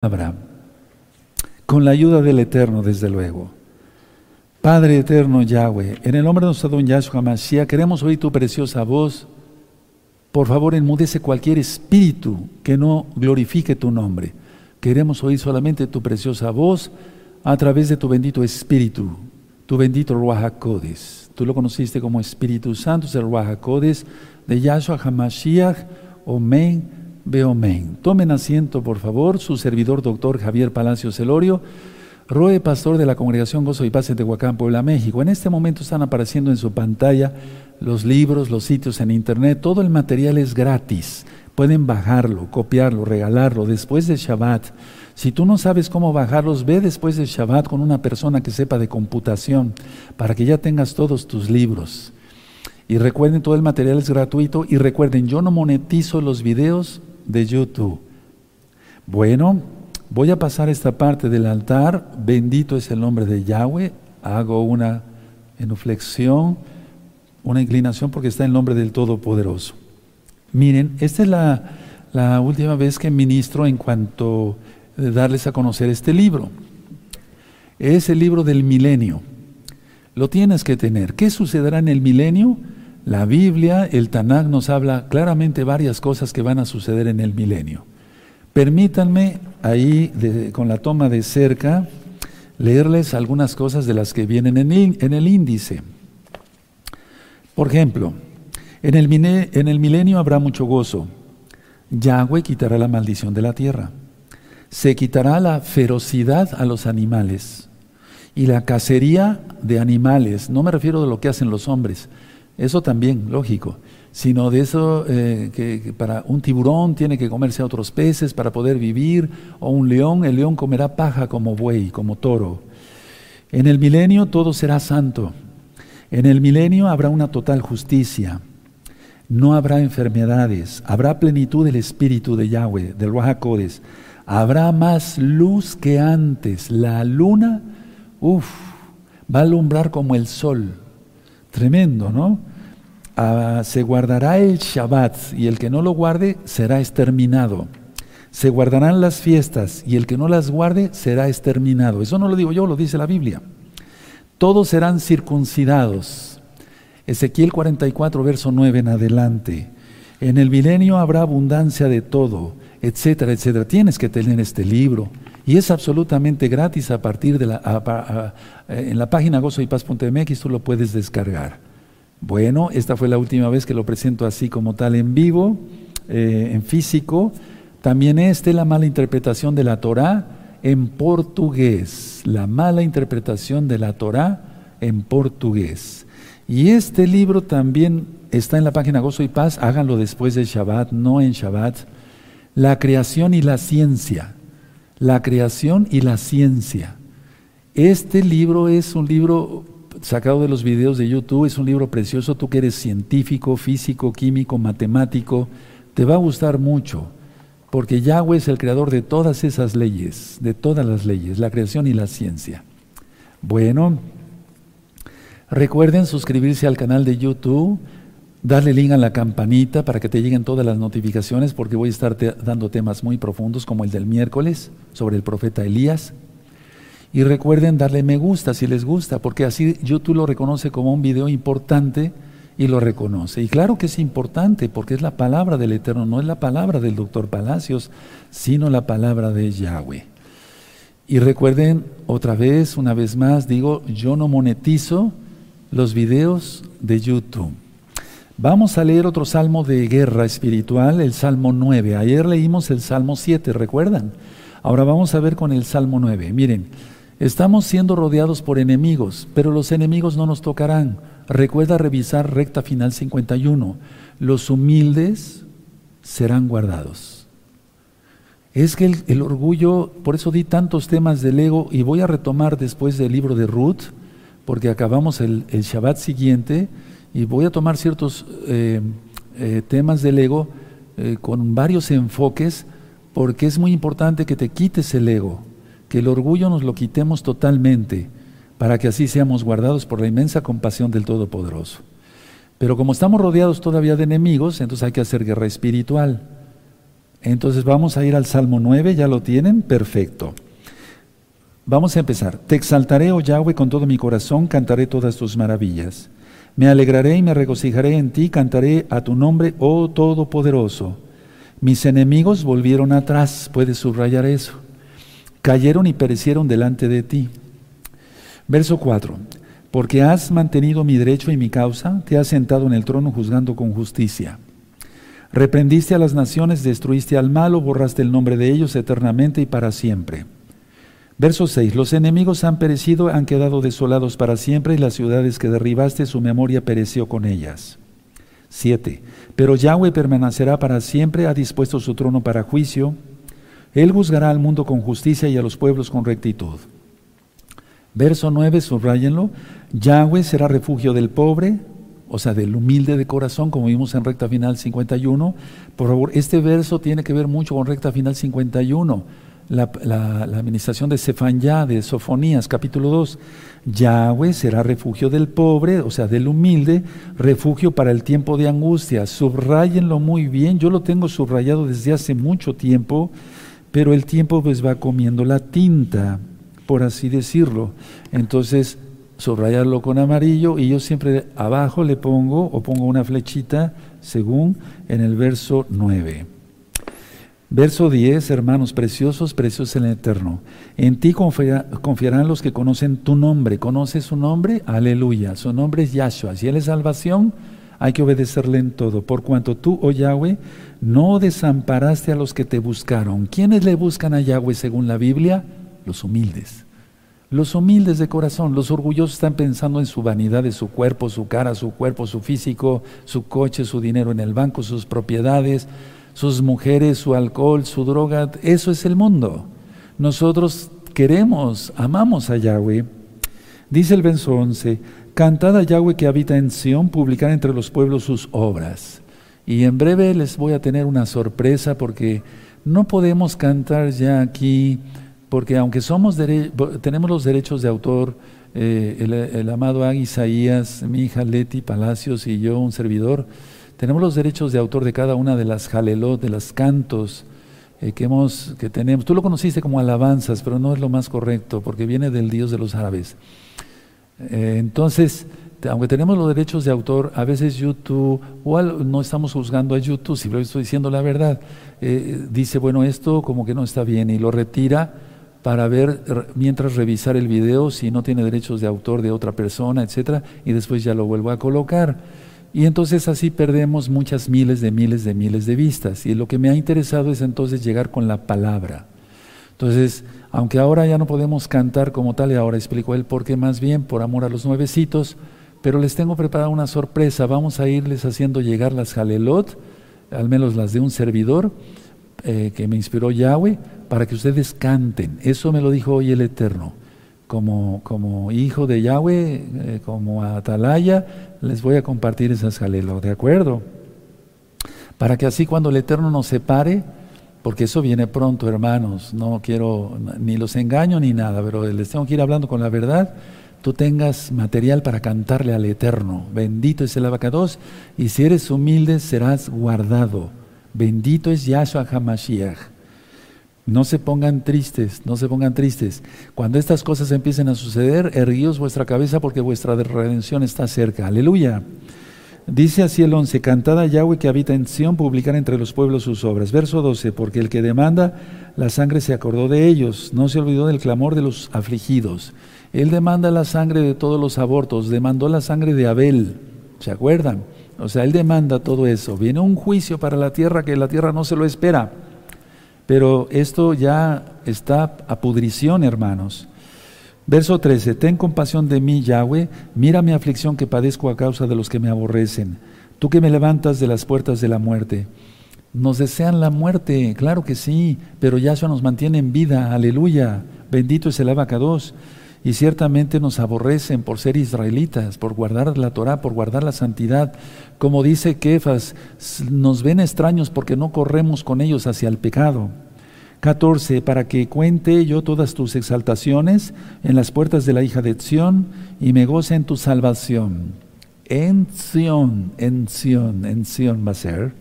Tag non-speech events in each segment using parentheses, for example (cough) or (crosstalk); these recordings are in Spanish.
palabra, con la ayuda del Eterno, desde luego. Padre eterno Yahweh, en el nombre de nuestro don Yahshua Mashiach, queremos oír tu preciosa voz. Por favor, enmudece cualquier espíritu que no glorifique tu nombre. Queremos oír solamente tu preciosa voz a través de tu bendito espíritu, tu bendito Ruach Tú lo conociste como Espíritu Santo, es el Ruach de Yahshua HaMashiach, Omen Beomen. Tomen asiento, por favor, su servidor doctor Javier Palacio Celorio, Roe, pastor de la Congregación Gozo y Paz en Tehuacán, Puebla, México. En este momento están apareciendo en su pantalla los libros, los sitios en internet, todo el material es gratis. Pueden bajarlo, copiarlo, regalarlo después de Shabbat. Si tú no sabes cómo bajarlos, ve después de Shabbat con una persona que sepa de computación para que ya tengas todos tus libros. Y recuerden, todo el material es gratuito. Y recuerden, yo no monetizo los videos de YouTube. Bueno, voy a pasar esta parte del altar. Bendito es el nombre de Yahweh. Hago una genuflexión, una inclinación porque está el nombre del Todopoderoso. Miren, esta es la, la última vez que ministro en cuanto a darles a conocer este libro. Es el libro del milenio. Lo tienes que tener. ¿Qué sucederá en el milenio? La Biblia, el Tanakh nos habla claramente varias cosas que van a suceder en el milenio. Permítanme ahí, con la toma de cerca, leerles algunas cosas de las que vienen en, el índice. Por ejemplo, en el, en el milenio habrá mucho gozo. Yahweh quitará la maldición de la tierra. Se quitará la ferocidad a los animales y la cacería de animales. No me refiero a lo que hacen los hombres, eso también, lógico. Sino de eso eh, que, para un tiburón tiene que comerse a otros peces para poder vivir, o un león, el león comerá paja como buey, como toro. En el milenio todo será santo. En el milenio habrá una total justicia. No habrá enfermedades. Habrá plenitud del Espíritu de Yahweh, del Ruajacodes. Habrá más luz que antes. La luna, uff, va a alumbrar como el sol. Tremendo, ¿no? Ah, se guardará el Shabbat y el que no lo guarde será exterminado. Se guardarán las fiestas y el que no las guarde será exterminado. Eso no lo digo yo, lo dice la Biblia. Todos serán circuncidados. Ezequiel 44, verso 9 en adelante. En el milenio habrá abundancia de todo, etcétera, etcétera. Tienes que tener este libro. Y es absolutamente gratis a partir de la, en la página gozoypaz.mx, tú lo puedes descargar. Bueno, esta fue la última vez que lo presento así como tal en vivo, eh, en físico. También este, la mala interpretación de la Torah en portugués. La mala interpretación de la Torah en portugués. Y este libro también está en la página Gozo y Paz. Háganlo después de Shabbat, no en Shabbat. La creación y la ciencia. La creación y la ciencia. Este libro es un libro sacado de los videos de YouTube, es un libro precioso, tú que eres científico, físico, químico, matemático, te va a gustar mucho, porque Yahweh es el creador de todas esas leyes, de todas las leyes, la creación y la ciencia. Bueno, recuerden suscribirse al canal de YouTube, darle link a la campanita para que te lleguen todas las notificaciones, porque voy a estar dando temas muy profundos como el del miércoles sobre el profeta Elías. Y recuerden darle me gusta si les gusta, porque así YouTube lo reconoce como un video importante y lo reconoce. Y claro que es importante, porque es la palabra del Eterno, no es la palabra del doctor Palacios, sino la palabra de Yahweh. Y recuerden otra vez, una vez más, digo, yo no monetizo los videos de YouTube. Vamos a leer otro salmo de guerra espiritual, el Salmo 9. Ayer leímos el Salmo 7, ¿recuerdan? Ahora vamos a ver con el Salmo 9. Miren, Estamos siendo rodeados por enemigos, pero los enemigos no nos tocarán. Recuerda revisar recta final 51. Los humildes serán guardados. Es que el, orgullo, por eso di tantos temas del ego y voy a retomar después del libro de Ruth, porque acabamos el, Shabbat siguiente y voy a tomar ciertos eh, eh, temas del ego eh, con varios enfoques, porque es muy importante que te quites el ego que el orgullo nos lo quitemos totalmente, para que así seamos guardados por la inmensa compasión del Todopoderoso. Pero como estamos rodeados todavía de enemigos, entonces hay que hacer guerra espiritual. Entonces vamos a ir al Salmo 9, ¿ya lo tienen? Perfecto. Vamos a empezar. Te exaltaré, oh Yahweh, con todo mi corazón, cantaré todas tus maravillas. Me alegraré y me regocijaré en ti, cantaré a tu nombre, oh Todopoderoso. Mis enemigos volvieron atrás, puedes subrayar eso. Cayeron y perecieron delante de ti. Verso 4. Porque has mantenido mi derecho y mi causa, te has sentado en el trono juzgando con justicia. Reprendiste a las naciones, destruiste al malo, borraste el nombre de ellos eternamente y para siempre. Verso 6. Los enemigos han perecido, han quedado desolados para siempre y las ciudades que derribaste, su memoria pereció con ellas. 7. Pero Yahweh permanecerá para siempre, ha dispuesto su trono para juicio. Él juzgará al mundo con justicia y a los pueblos con rectitud. Verso 9, subrayenlo. Yahweh será refugio del pobre, o sea, del humilde de corazón, como vimos en recta final 51. Por favor, este verso tiene que ver mucho con recta final 51, la, administración de Sefanyá, de Sofonías, capítulo 2. Yahweh será refugio del pobre, o sea, del humilde, refugio para el tiempo de angustia. Subrayenlo muy bien, yo lo tengo subrayado desde hace mucho tiempo, pero el tiempo pues va comiendo la tinta, por así decirlo. Entonces, subrayarlo con amarillo y yo siempre abajo le pongo o pongo una flechita según en el verso 9. Verso 10, hermanos preciosos, preciosos en el eterno. En ti confiarán los que conocen tu nombre. ¿Conoce su nombre? Aleluya. Su nombre es Yahshua. Si Él es salvación, hay que obedecerle en todo. Por cuanto tú, oh Yahweh, no desamparaste a los que te buscaron. ¿Quiénes le buscan a Yahweh según la Biblia? Los humildes. Los humildes de corazón, los orgullosos están pensando en su vanidad de su cuerpo, su cara, su cuerpo, su físico, su coche, su dinero en el banco, sus propiedades, sus mujeres, su alcohol, su droga. Eso es el mundo. Nosotros queremos, amamos a Yahweh. Dice el verso 11, cantad a Yahweh que habita en Sión, publicar entre los pueblos sus obras. Y en breve les voy a tener una sorpresa porque no podemos cantar ya aquí porque aunque somos tenemos los derechos de autor, eh, el, amado Ag Isaías, mi hija Leti Palacios y yo, un servidor, tenemos los derechos de autor de cada una de las jalelot, de los cantos eh, que, hemos, que tenemos. Tú lo conociste como alabanzas, pero no es lo más correcto, porque viene del Dios de los árabes. Eh, entonces, aunque tenemos los derechos de autor, a veces YouTube, o no estamos juzgando a YouTube, si lo estoy diciendo la verdad, dice, bueno, esto como que no está bien y lo retira para ver, mientras revisar el video, si no tiene derechos de autor de otra persona, etcétera, y después ya lo vuelvo a colocar. Y entonces así perdemos muchas miles de miles de miles de vistas. Y lo que me ha interesado es entonces llegar con la palabra. Entonces, aunque ahora ya no podemos cantar como tal, y ahora explico él por qué más bien, por amor a los nuevecitos, pero les tengo preparada una sorpresa. Vamos a irles haciendo llegar las jalelot, al menos las de un servidor, eh, que me inspiró Yahweh, para que ustedes canten. Eso me lo dijo hoy el Eterno. Como, como hijo de Yahweh, eh, como atalaya, les voy a compartir esas jalelos, ¿de acuerdo? Para que así cuando el Eterno nos separe, porque eso viene pronto, hermanos, no quiero, ni los engaño ni nada, pero les tengo que ir hablando con la verdad, tú tengas material para cantarle al Eterno. Bendito es el abacados, y si eres humilde serás guardado. Bendito es Yahshua HaMashiach. No se pongan tristes, no se pongan tristes. Cuando estas cosas empiecen a suceder, erguíos vuestra cabeza porque vuestra redención está cerca. Aleluya. Dice así el 11, cantad a Yahweh que habita en Sión, publicar entre los pueblos sus obras. Verso 12, porque el que demanda la sangre se acordó de ellos, no se olvidó del clamor de los afligidos. Él demanda la sangre de todos los abortos, demandó la sangre de Abel, ¿se acuerdan? O sea, él demanda todo eso. Viene un juicio para la tierra que la tierra no se lo espera. Pero esto ya está a pudrición, hermanos. Verso 13, ten compasión de mí, Yahweh, mira mi aflicción que padezco a causa de los que me aborrecen. Tú que me levantas de las puertas de la muerte. Nos desean la muerte, claro que sí, pero Yahshua nos mantiene en vida, aleluya. Bendito es el abacados. Y ciertamente nos aborrecen por ser israelitas, por guardar la Torah, por guardar la santidad. Como dice Kefas, nos ven extraños porque no corremos con ellos hacia el pecado. 14. Para que cuente yo todas tus exaltaciones en las puertas de la hija de Sión y me goce en tu salvación. En Sión, en Sión, en Sión va a ser.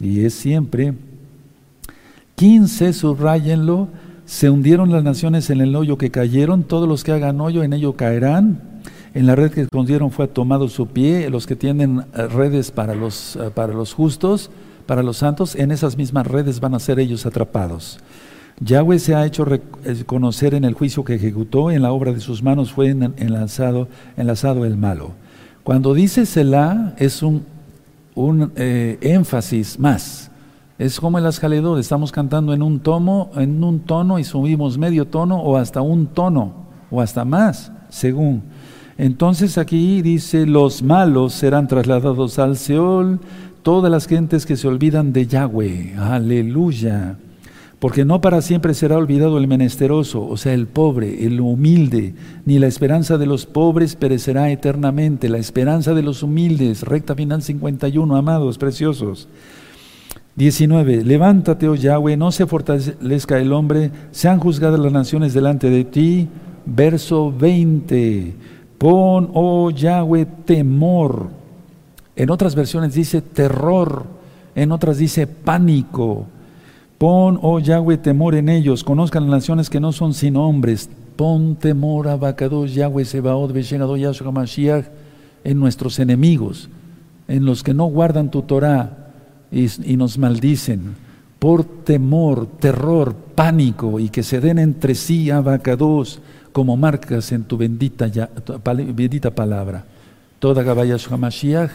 Y es siempre. 15, subrayenlo, se hundieron las naciones en el hoyo que cayeron, todos los que hagan hoyo en ello caerán. En la red que escondieron fue tomado su pie, los que tienen eh, redes para los, eh, para los justos, para los santos, en esas mismas redes van a ser ellos atrapados. Yahweh se ha hecho conocer en el juicio que ejecutó, en la obra de sus manos fue enlazado, enlazado el malo. Cuando dice Selah es un, un eh, énfasis más. Es como el ascaledor, estamos cantando en un tono, en un tono y subimos medio tono o hasta un tono o hasta más, según. Entonces aquí dice, los malos serán trasladados al Seol, todas las gentes que se olvidan de Yahweh. Aleluya porque no para siempre será olvidado el menesteroso, o sea, el pobre, el humilde, ni la esperanza de los pobres perecerá eternamente, la esperanza de los humildes, recta final 51, amados, preciosos. 19. Levántate, oh Yahweh, no se fortalezca el hombre, sean juzgadas las naciones delante de ti. Verso 20. Pon, oh Yahweh, temor. En otras versiones dice terror, en otras dice pánico Pon, oh Yahweh, temor en ellos, conozcan las naciones que no son sino hombres. Pon temor a Yahweh, Sebaot, Beshenado, Yahshua Mashiach, en nuestros enemigos, en los que no guardan tu Torah y, nos maldicen. Por temor, terror, pánico y que se den entre sí abacados como marcas en tu bendita, bendita palabra. Toda Gabayashua Mashiach,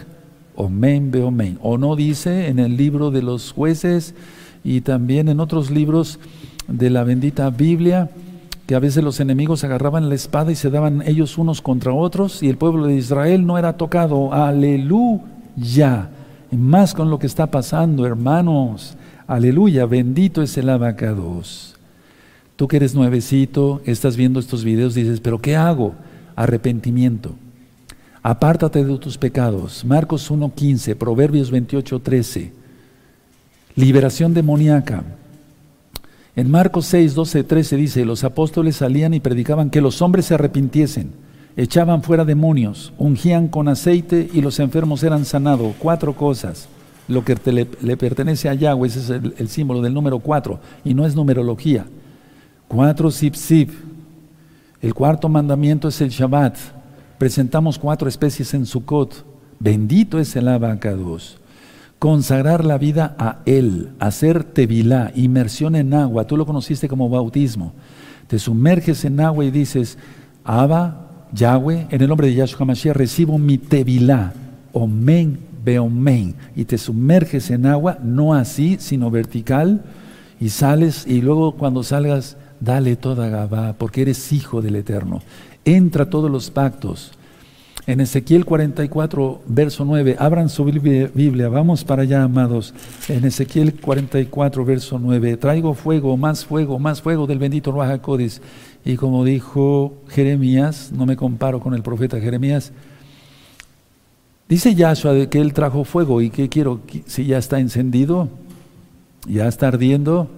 Omen, Beomen. O no dice en el libro de los jueces y también en otros libros de la bendita Biblia, que a veces los enemigos agarraban la espada y se daban ellos unos contra otros y el pueblo de Israel no era tocado. Aleluya. Y más con lo que está pasando, hermanos. Aleluya. Bendito es el abacados. Tú que eres nuevecito, estás viendo estos videos, dices, pero ¿qué hago? Arrepentimiento. Apártate de tus pecados. Marcos 1.15, Proverbios 28.13 liberación demoníaca. En Marcos 6, 12, 13 dice, los apóstoles salían y predicaban que los hombres se arrepintiesen, echaban fuera demonios, ungían con aceite y los enfermos eran sanados. Cuatro cosas. Lo que le, pertenece a Yahweh, ese es el, símbolo del número cuatro, y no es numerología. Cuatro sip sip. El cuarto mandamiento es el Shabbat. Presentamos cuatro especies en Sukkot. Bendito es el abacados consagrar la vida a Él, hacer tevilá, inmersión en agua, tú lo conociste como bautismo. Te sumerges en agua y dices, Abba, Yahweh, en el nombre de Yahshua Mashiach recibo mi tevilá, omen, beomen, y te sumerges en agua, no así, sino vertical, y sales, y luego cuando salgas, dale toda Gabá, porque eres hijo del Eterno. Entra todos los pactos en Ezequiel 44, verso 9. Abran su Biblia, vamos para allá, amados. En Ezequiel 44, verso 9. Traigo fuego, más fuego, más fuego del bendito Ruach Codis. Y como dijo Jeremías, no me comparo con el profeta Jeremías, dice Yahshua que él trajo fuego. ¿Y qué quiero? Si ya está encendido, ya está ardiendo.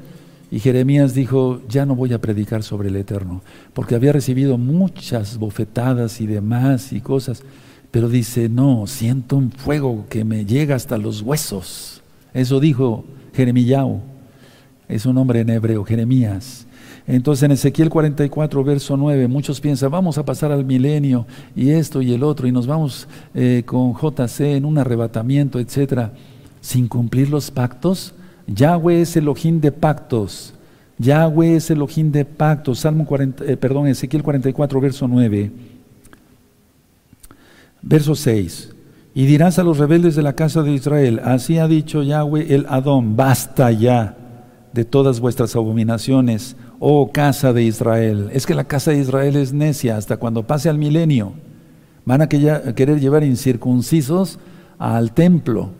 Y Jeremías dijo, ya no voy a predicar sobre el Eterno, porque había recibido muchas bofetadas y demás y cosas, pero dice, no, siento un fuego que me llega hasta los huesos. Eso dijo Jeremías, es un hombre en hebreo, Jeremías. Entonces en Ezequiel 44, verso 9, muchos piensan, vamos a pasar al milenio y esto y el otro, y nos vamos eh, con JC en un arrebatamiento, etcétera, sin cumplir los pactos. Yahweh es el ojín de pactos. Yahweh es el ojín de pactos. Salmo 40, eh, perdón, Ezequiel 44, verso 9. Verso 6. Y dirás a los rebeldes de la casa de Israel, así ha dicho Yahweh el Adón, basta ya de todas vuestras abominaciones, oh casa de Israel. Es que la casa de Israel es necia hasta cuando pase al milenio. Van a querer llevar incircuncisos al templo.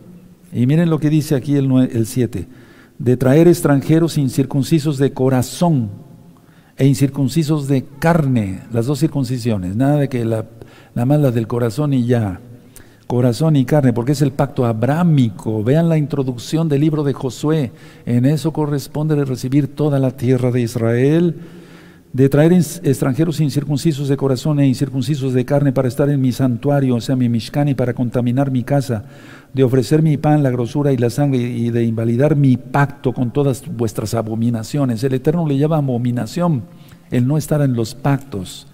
Y miren lo que dice aquí el 7, de traer extranjeros incircuncisos de corazón e incircuncisos de carne, las dos circuncisiones, nada de que la, la más la del corazón y ya, corazón y carne, porque es el pacto abrámico. Vean la introducción del libro de Josué, en eso corresponde recibir toda la tierra de Israel. de traer extranjeros incircuncisos de corazón e incircuncisos de carne para estar en mi santuario, o sea, mi mishkan, y para contaminar mi casa, de ofrecer mi pan, la grosura y la sangre, y de invalidar mi pacto con todas vuestras abominaciones. El Eterno le llama abominación el no estar en los pactos.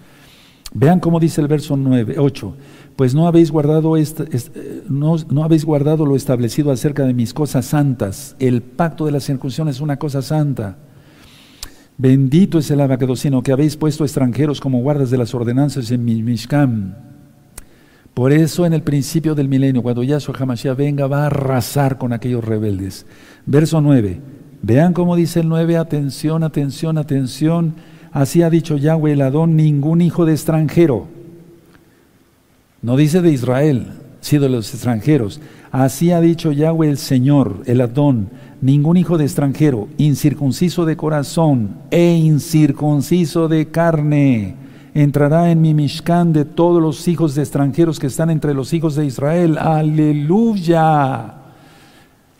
Vean cómo dice el verso 9, 8. Pues no habéis guardado este, no, no, habéis guardado lo establecido acerca de mis cosas santas. El pacto de la circuncisión es una cosa santa. Bendito es el abacadocino que habéis puesto extranjeros como guardas de las ordenanzas en mi. Por eso en el principio del milenio, cuando Yahshua HaMashiach venga, va a arrasar con aquellos rebeldes. Verso 9. Vean cómo dice el 9, atención, atención, atención. Así ha dicho Yahweh el Adón, ningún hijo de extranjero. No dice de Israel, sino de los extranjeros. Así ha dicho Yahweh el Señor, el Adón, ningún hijo de extranjero, incircunciso de corazón e incircunciso de carne, entrará en mi Mishkan de todos los hijos de extranjeros que están entre los hijos de Israel. Aleluya.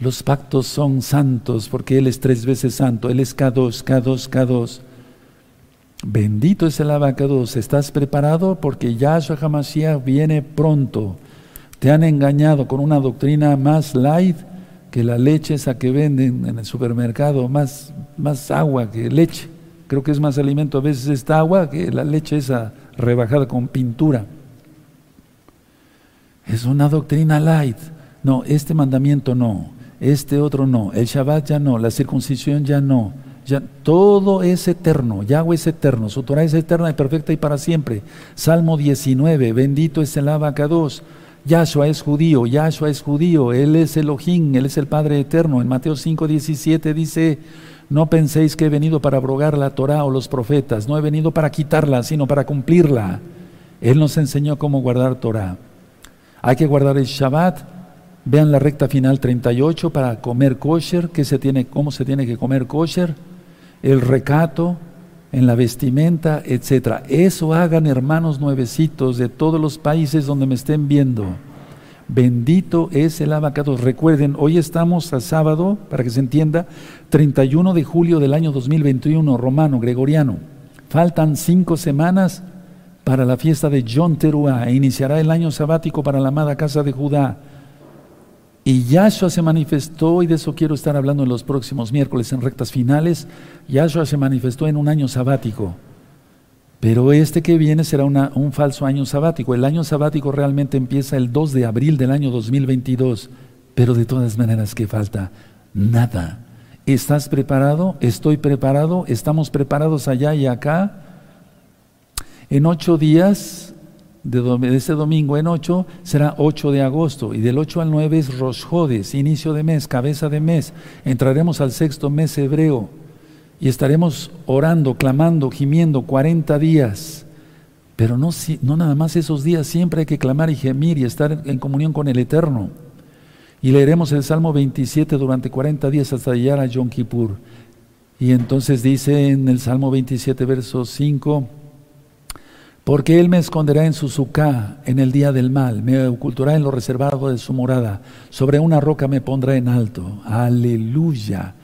Los pactos son santos porque Él es tres veces santo. Él es K2, K2, K2. Bendito es el abacados. ¿Estás preparado? Porque Yahshua HaMashiach viene pronto. Te han engañado con una doctrina más light que la leche esa que venden en el supermercado, más, más agua que leche. Creo que es más alimento a veces esta agua que la leche esa rebajada con pintura. Es una doctrina light. No, este mandamiento no, este otro no, el Shabbat ya no, la circuncisión ya no. Ya, todo es eterno, Yahweh es eterno, su Torah es eterna y perfecta y para siempre. Salmo 19, bendito es el abacados. Yahshua es judío, Yahshua es judío, Él es Elohim, Él es el Padre eterno. En Mateo 5, 17 dice, no penséis que he venido para abrogar la Torah o los profetas, no he venido para quitarla, sino para cumplirla. Él nos enseñó cómo guardar Torah. Hay que guardar el Shabbat. Vean la recta final 38 para comer kosher, que se tiene, cómo se tiene que comer kosher, el recato, en la vestimenta, etcétera. Eso hagan hermanos nuevecitos de todos los países donde me estén viendo. Bendito es el abacado. Recuerden, hoy estamos a sábado, para que se entienda, 31 de julio del año 2021, romano, gregoriano. Faltan cinco semanas para la fiesta de John Teruah e iniciará el año sabático para la amada casa de Judá. Y Yahshua se manifestó, y de eso quiero estar hablando en los próximos miércoles en rectas finales, Yahshua se manifestó en un año sabático. Pero este que viene será un falso año sabático. El año sabático realmente empieza el 2 de abril del año 2022. Pero de todas maneras, ¿qué falta? Nada. ¿Estás preparado? ¿Estoy preparado? ¿Estamos preparados allá y acá? En ocho días de, este domingo en 8 será 8 de agosto y del 8 al 9 es Rosjodes, inicio de mes, cabeza de mes. Entraremos al sexto mes hebreo y estaremos orando, clamando, gimiendo 40 días. Pero no, no nada más esos días, siempre hay que clamar y gemir y estar en comunión con el Eterno. Y leeremos el Salmo 27 durante 40 días hasta llegar a Yom Kippur. Y entonces dice en el Salmo 27, verso 5, porque Él me esconderá en su sucá en el día del mal, me ocultará en lo reservado de su morada, sobre una roca me pondrá en alto. Aleluya.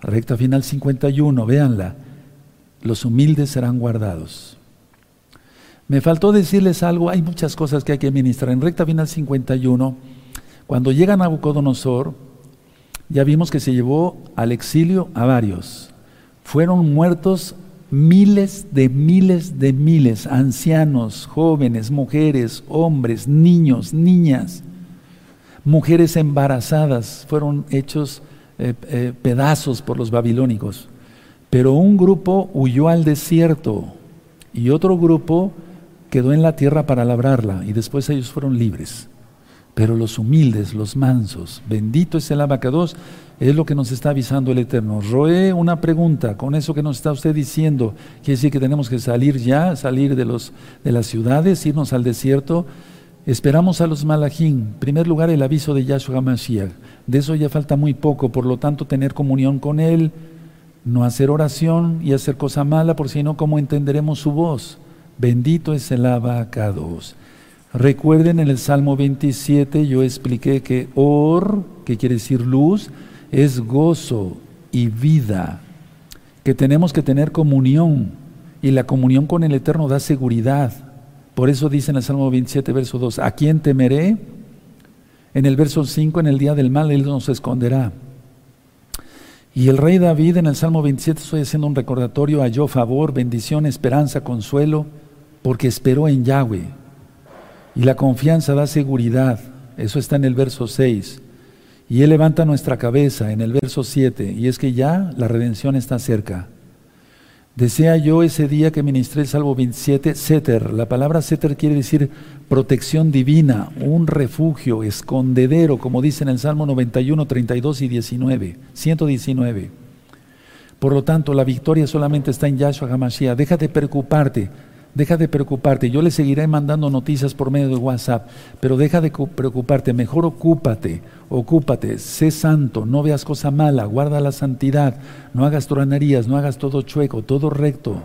Recta final 51, véanla. Los humildes serán guardados. Me faltó decirles algo, hay muchas cosas que hay que ministrar. En recta final 51, cuando llega Nabucodonosor, ya vimos que se llevó al exilio a varios. Fueron muertos miles de miles de miles, ancianos, jóvenes, mujeres, hombres, niños, niñas, mujeres embarazadas, fueron hechos eh, eh, pedazos por los babilónicos. Pero un grupo huyó al desierto y otro grupo quedó en la tierra para labrarla y después ellos fueron libres. Pero los humildes, los mansos, bendito es el abacados, es lo que nos está avisando el Eterno. Roé una pregunta, con eso que nos está usted diciendo, quiere decir que tenemos que salir ya, salir de, los, de las ciudades, irnos al desierto. Esperamos a los malachim. En primer lugar, el aviso de Yahshua Mashiach. De eso ya falta muy poco, por lo tanto, tener comunión con Él, no hacer oración y hacer cosa mala, por si no, ¿cómo entenderemos su voz? Bendito es el abacados. Recuerden en el Salmo 27 yo expliqué que or, que quiere decir luz, es gozo y vida, que tenemos que tener comunión y la comunión con el Eterno da seguridad. Por eso dice en el Salmo 27, verso 2, ¿a quién temeré? En el verso 5, en el día del mal, Él nos esconderá. Y el rey David en el Salmo 27, estoy haciendo un recordatorio, halló favor, bendición, esperanza, consuelo, porque esperó en Yahweh. Y la confianza da seguridad. Eso está en el verso 6. Y Él levanta nuestra cabeza en el verso 7. Y es que ya la redención está cerca. Desea yo ese día que ministré el Salmo 27, Seter. La palabra Seter quiere decir protección divina, un refugio, escondedero, como dice en el Salmo 91, 32 y 19, 119. Por lo tanto, la victoria solamente está en Yahshua HaMashiach. Déjate preocuparte Deja de preocuparte. Yo le seguiré mandando noticias por medio de WhatsApp, pero deja de preocuparte. Mejor ocúpate, ocúpate. Sé santo, no veas cosa mala, guarda la santidad. No hagas tronarías, no hagas todo chueco, todo recto.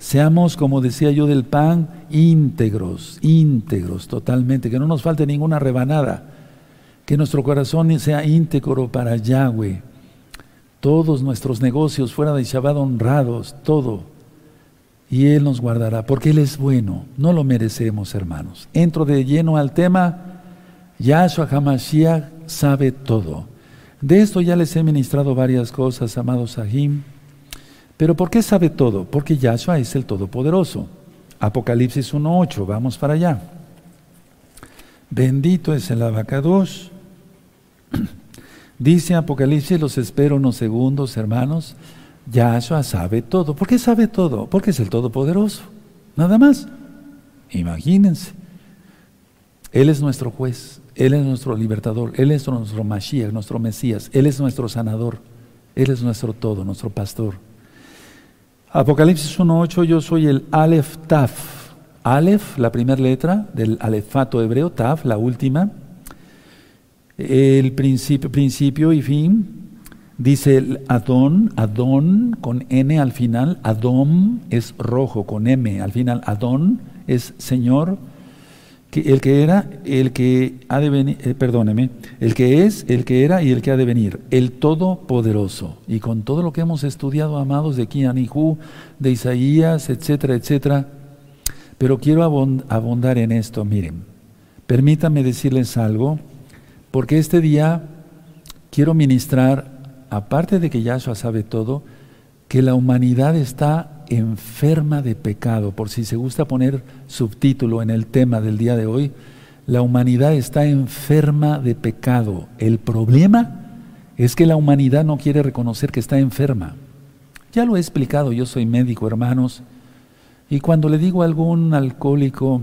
Seamos, como decía yo del pan, íntegros, íntegros totalmente, que no nos falte ninguna rebanada. Que nuestro corazón sea íntegro para Yahweh. Todos nuestros negocios fuera de Shabbat honrados, todo y Él nos guardará, porque Él es bueno, no lo merecemos, hermanos. Entro de lleno al tema, Yahshua HaMashiach sabe todo. De esto ya les he ministrado varias cosas, amados Sahim. Pero ¿por qué sabe todo? Porque Yahshua es el Todopoderoso. Apocalipsis 1.8, vamos para allá. Bendito es el abacados. (clears throat) Dice Apocalipsis, los espero unos segundos, hermanos. Yahshua sabe todo. ¿Por qué sabe todo? Porque es el Todopoderoso. Nada más. Imagínense. Él es nuestro juez, Él es nuestro libertador, Él es nuestro Mashiach, nuestro Mesías, Él es nuestro sanador, Él es nuestro todo, nuestro pastor. Apocalipsis 1.8, yo soy el Aleph Taf. Aleph, la primera letra del alefato hebreo, Taf, la última. El principio, principio y fin, Dice el Adón, Adón con N al final, Adón es rojo con M al final, Adón es Señor, que el que era, el que ha de venir, eh, perdóneme, el que es, el que era y el que ha de venir, el Todopoderoso. Y con todo lo que hemos estudiado, amados, de Kianihu, de Isaías, etcétera, etcétera, pero quiero abundar en esto, miren, permítanme decirles algo, porque este día quiero ministrar aparte de que Yahshua sabe todo, que la humanidad está enferma de pecado. Por si se gusta poner subtítulo en el tema del día de hoy, la humanidad está enferma de pecado. El problema es que la humanidad no quiere reconocer que está enferma. Ya lo he explicado, yo soy médico, hermanos, y cuando le digo a algún alcohólico,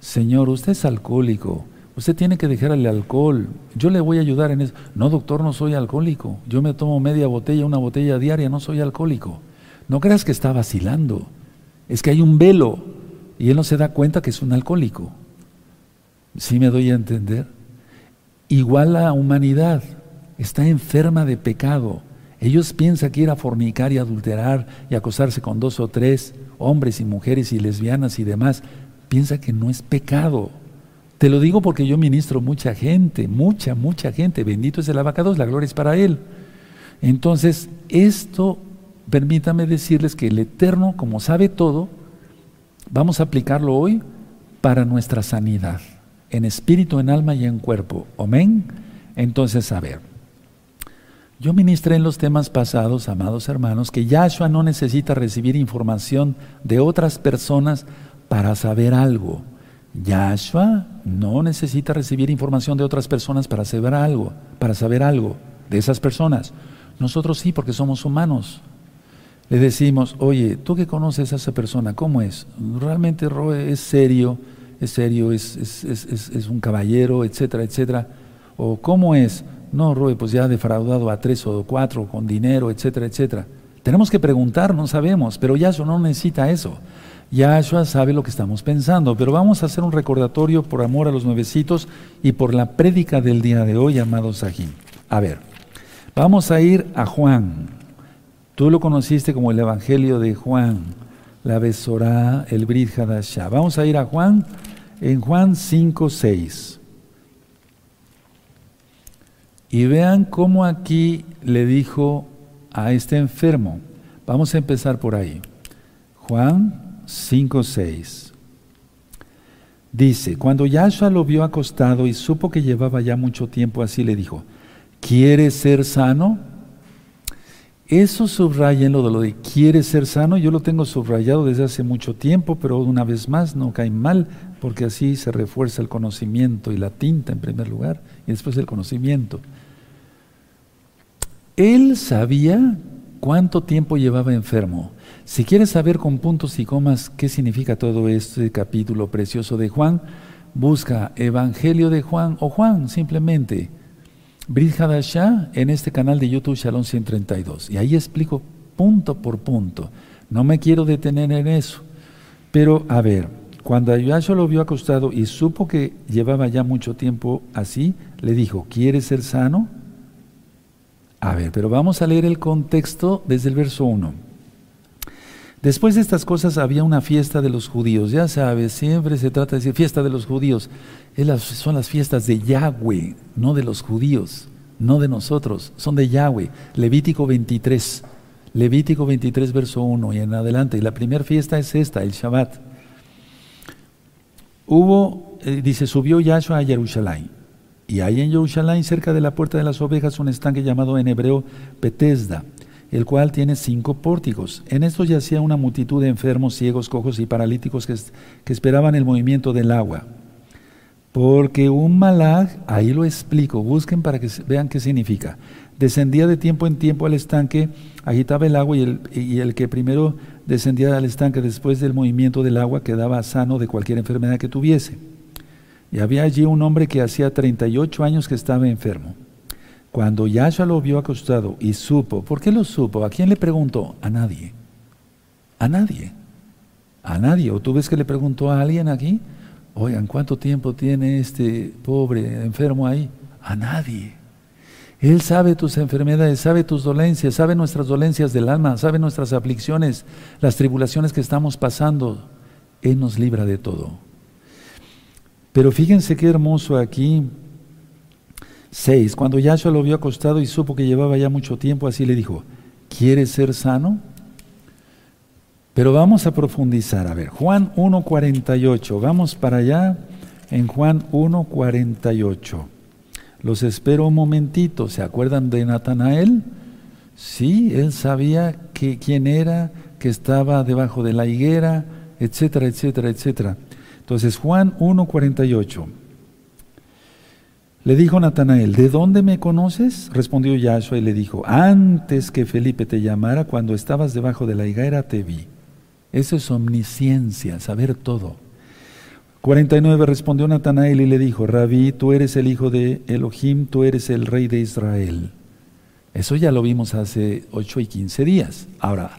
Señor, usted es alcohólico, Usted tiene que dejar el alcohol. Yo le voy a ayudar en eso. No, doctor, no soy alcohólico. Yo me tomo media botella, una botella diaria, no soy alcohólico. No creas que está vacilando. Es que hay un velo y él no se da cuenta que es un alcohólico. ¿Sí me doy a entender? Igual la humanidad está enferma de pecado. Ellos piensan que ir a fornicar y adulterar y acosarse con dos o tres hombres y mujeres y lesbianas y demás, piensa que no es pecado. Te lo digo porque yo ministro mucha gente, mucha, mucha gente. Bendito es el abacados, la gloria es para Él. Entonces, esto, permítame decirles que el Eterno, como sabe todo, vamos a aplicarlo hoy para nuestra sanidad, en espíritu, en alma y en cuerpo. Amén. Entonces, a ver. Yo ministré en los temas pasados, amados hermanos, que Yahshua no necesita recibir información de otras personas para saber algo. Yahshua no necesita recibir información de otras personas para saber algo, para saber algo de esas personas. Nosotros sí, porque somos humanos. Le decimos, oye, tú que conoces a esa persona, ¿cómo es? Realmente Roe es serio, es serio, es, es, un caballero, etcétera, etcétera. O ¿cómo es? No, Roe, pues ya ha defraudado a tres o cuatro con dinero, etcétera, etcétera. Tenemos que preguntar, no sabemos, pero Yahshua no necesita eso. Yahshua sabe lo que estamos pensando, pero vamos a hacer un recordatorio por amor a los nuevecitos y por la prédica del día de hoy, amados Sahim. A ver, vamos a ir a Juan. Tú lo conociste como el Evangelio de Juan, la Besorá, el Brit Hadashah. Vamos a ir a Juan en Juan 5, 6. Y vean cómo aquí le dijo a este enfermo. Vamos a empezar por ahí. Juan 5.6. Dice, cuando Yahshua lo vio acostado y supo que llevaba ya mucho tiempo así, le dijo, ¿quieres ser sano? Eso subrayenlo de lo de ¿quieres ser sano? Yo lo tengo subrayado desde hace mucho tiempo, pero una vez más no cae mal, porque así se refuerza el conocimiento y la tinta en primer lugar, y después el conocimiento. Él sabía cuánto tiempo llevaba enfermo. Si quieres saber con puntos y comas qué significa todo este capítulo precioso de Juan, busca Evangelio de Juan o Juan simplemente. Brit en este canal de YouTube Shalom 132. Y ahí explico punto por punto. No me quiero detener en eso. Pero a ver, cuando Ayuasho lo vio acostado y supo que llevaba ya mucho tiempo así, le dijo, ¿quieres ser sano? A ver, pero vamos a leer el contexto desde el verso 1. Después de estas cosas había una fiesta de los judíos. Ya sabes, siempre se trata de decir fiesta de los judíos. son las fiestas de Yahweh, no de los judíos, no de nosotros, son de Yahweh. Levítico 23, Levítico 23, verso 1 y en adelante. Y la primera fiesta es esta, el Shabbat. Hubo, eh, dice, subió Yahshua a Jerusalén. Y hay en Jerusalén, cerca de la puerta de las ovejas, un estanque llamado en hebreo Petesda, el cual tiene cinco pórticos. En estos yacía una multitud de enfermos, ciegos, cojos y paralíticos que, esperaban el movimiento del agua. Porque un malaj, ahí lo explico, busquen para que vean qué significa. Descendía de tiempo en tiempo al estanque, agitaba el agua y el que primero descendía al estanque después del movimiento del agua quedaba sano de cualquier enfermedad que tuviese. Y había allí un hombre que hacía 38 años que estaba enfermo. Cuando Yahshua lo vio acostado y supo, ¿por qué lo supo? ¿A quién le preguntó? A nadie. A nadie. A nadie. ¿O tú ves que le preguntó a alguien aquí? Oigan, ¿cuánto tiempo tiene este pobre enfermo ahí? A nadie. Él sabe tus enfermedades, sabe tus dolencias, sabe nuestras dolencias del alma, sabe nuestras aflicciones, las tribulaciones que estamos pasando. Él nos libra de todo. Pero fíjense qué hermoso aquí. 6. Cuando Yahshua lo vio acostado y supo que llevaba ya mucho tiempo, así le dijo, ¿quieres ser sano? Pero vamos a profundizar. A ver, Juan 1.48. Vamos para allá en Juan 1.48. Los espero un momentito. ¿Se acuerdan de Natanael? Sí, él sabía que, quién era, que estaba debajo de la higuera, etcétera, etcétera, etcétera. Entonces Juan 1.48. Le dijo Natanael, ¿de dónde me conoces? Respondió Yahshua y le dijo, antes que Felipe te llamara, cuando estabas debajo de la higuera te vi. Eso es omnisciencia, saber todo. 49 respondió Natanael y le dijo, Rabí, tú eres el hijo de Elohim, tú eres el rey de Israel. Eso ya lo vimos hace 8 y 15 días. Ahora,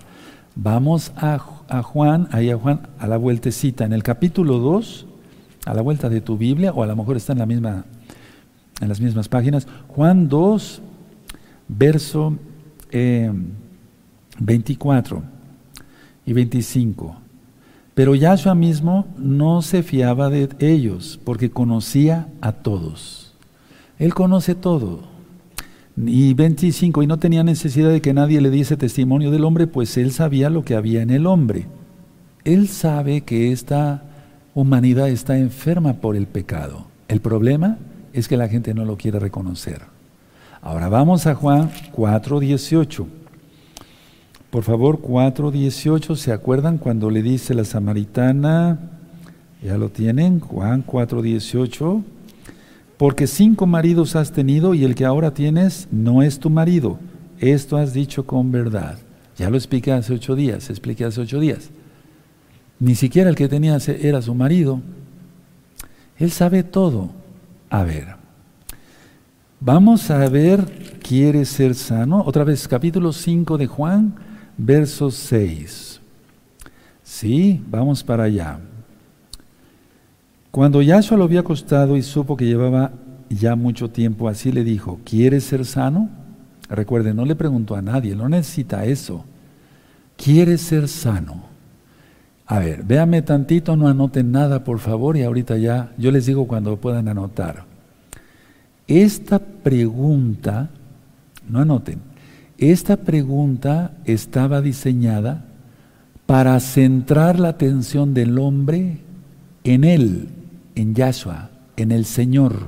vamos a a Juan, ahí a Juan, a la vueltecita, en el capítulo 2, a la vuelta de tu Biblia, o a lo mejor está en, la misma, en las mismas páginas, Juan 2, verso 24 eh, y 25. Pero Yahshua mismo no se fiaba de ellos, porque conocía a todos. Él conoce todo. Y 25, y no tenía necesidad de que nadie le diese testimonio del hombre, pues él sabía lo que había en el hombre. Él sabe que esta humanidad está enferma por el pecado. El problema es que la gente no lo quiere reconocer. Ahora vamos a Juan 4.18. Por favor, 4.18, ¿se acuerdan cuando le dice la samaritana? Ya lo tienen, Juan 4.18. Porque cinco maridos has tenido y el que ahora tienes no es tu marido. Esto has dicho con verdad. Ya lo expliqué hace ocho días, expliqué hace ocho días. Ni siquiera el que tenía era su marido. Él sabe todo. A ver, vamos a ver, ¿quiere ser sano? Otra vez, capítulo 5 de Juan, verso 6. Sí, vamos para allá. Cuando Yahshua lo había acostado y supo que llevaba ya mucho tiempo así, le dijo, ¿quieres ser sano? Recuerden, no le preguntó a nadie, no necesita eso. ¿Quieres ser sano? A ver, véame tantito, no anoten nada, por favor, y ahorita ya, yo les digo cuando puedan anotar. Esta pregunta, no anoten, esta pregunta estaba diseñada para centrar la atención del hombre en Él, en Yahshua, en el Señor,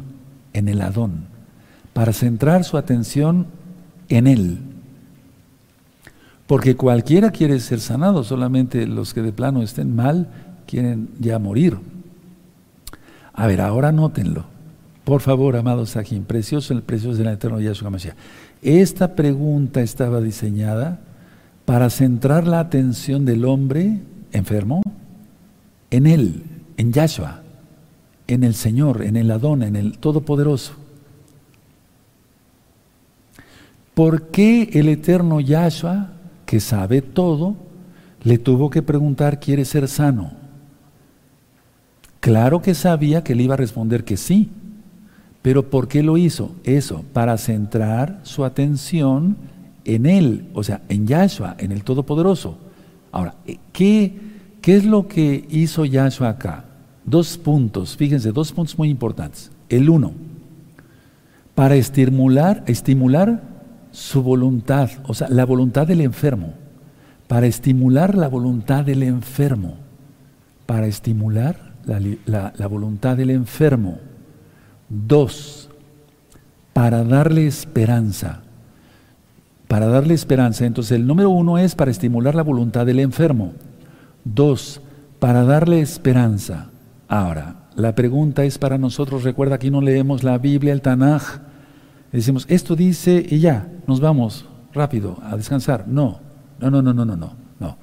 en el Adón, para centrar su atención en Él. Porque cualquiera quiere ser sanado, solamente los que de plano estén mal quieren ya morir. A ver, ahora nótenlo. Por favor, amado Sahim, precioso el precioso del eterno Yahshua Mashiach. Esta pregunta estaba diseñada para centrar la atención del hombre enfermo en Él, en Yahshua, en el Señor, en el Adón, en el Todopoderoso. ¿Por qué el eterno Yahshua, que sabe todo, le tuvo que preguntar, ¿quiere ser sano? Claro que sabía que le iba a responder que sí, pero ¿por qué lo hizo? Eso, para centrar su atención en Él, o sea, en Yahshua, en el Todopoderoso. Ahora, ¿qué, qué es lo que hizo Yahshua acá? Dos puntos, fíjense, dos puntos muy importantes. El uno, para estimular, estimular su voluntad, o sea, la voluntad del enfermo, para estimular la voluntad del enfermo, para estimular la, la voluntad del enfermo. Dos, para darle esperanza para darle esperanza. Entonces el número uno es para estimular la voluntad del enfermo. Dos, para darle esperanza. Ahora, la pregunta es para nosotros, recuerda aquí no leemos la Biblia, el Tanaj, decimos, esto dice y ya, nos vamos rápido a descansar. No, no, no, no, no, no, no, no.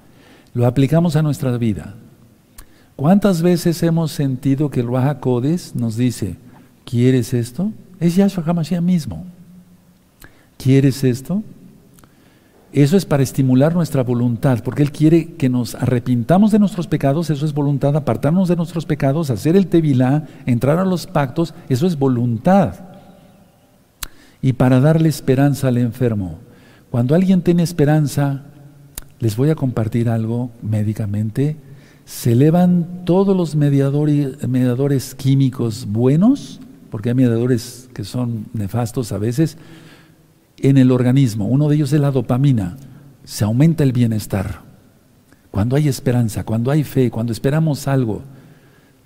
Lo aplicamos a nuestra vida. ¿Cuántas veces hemos sentido que el Raja nos dice, ¿quieres esto? Es Yahshua HaMashiach mismo. ¿Quieres esto? Eso es para estimular nuestra voluntad, porque Él quiere que nos arrepintamos de nuestros pecados, eso es voluntad, apartarnos de nuestros pecados, hacer el tevilá, entrar a los pactos, eso es voluntad. Y para darle esperanza al enfermo. Cuando alguien tiene esperanza, les voy a compartir algo médicamente, se elevan todos los mediadores, mediadores químicos buenos, porque hay mediadores que son nefastos a veces, en el organismo. Uno de ellos es la dopamina. Se aumenta el bienestar. Cuando hay esperanza, cuando hay fe, cuando esperamos algo.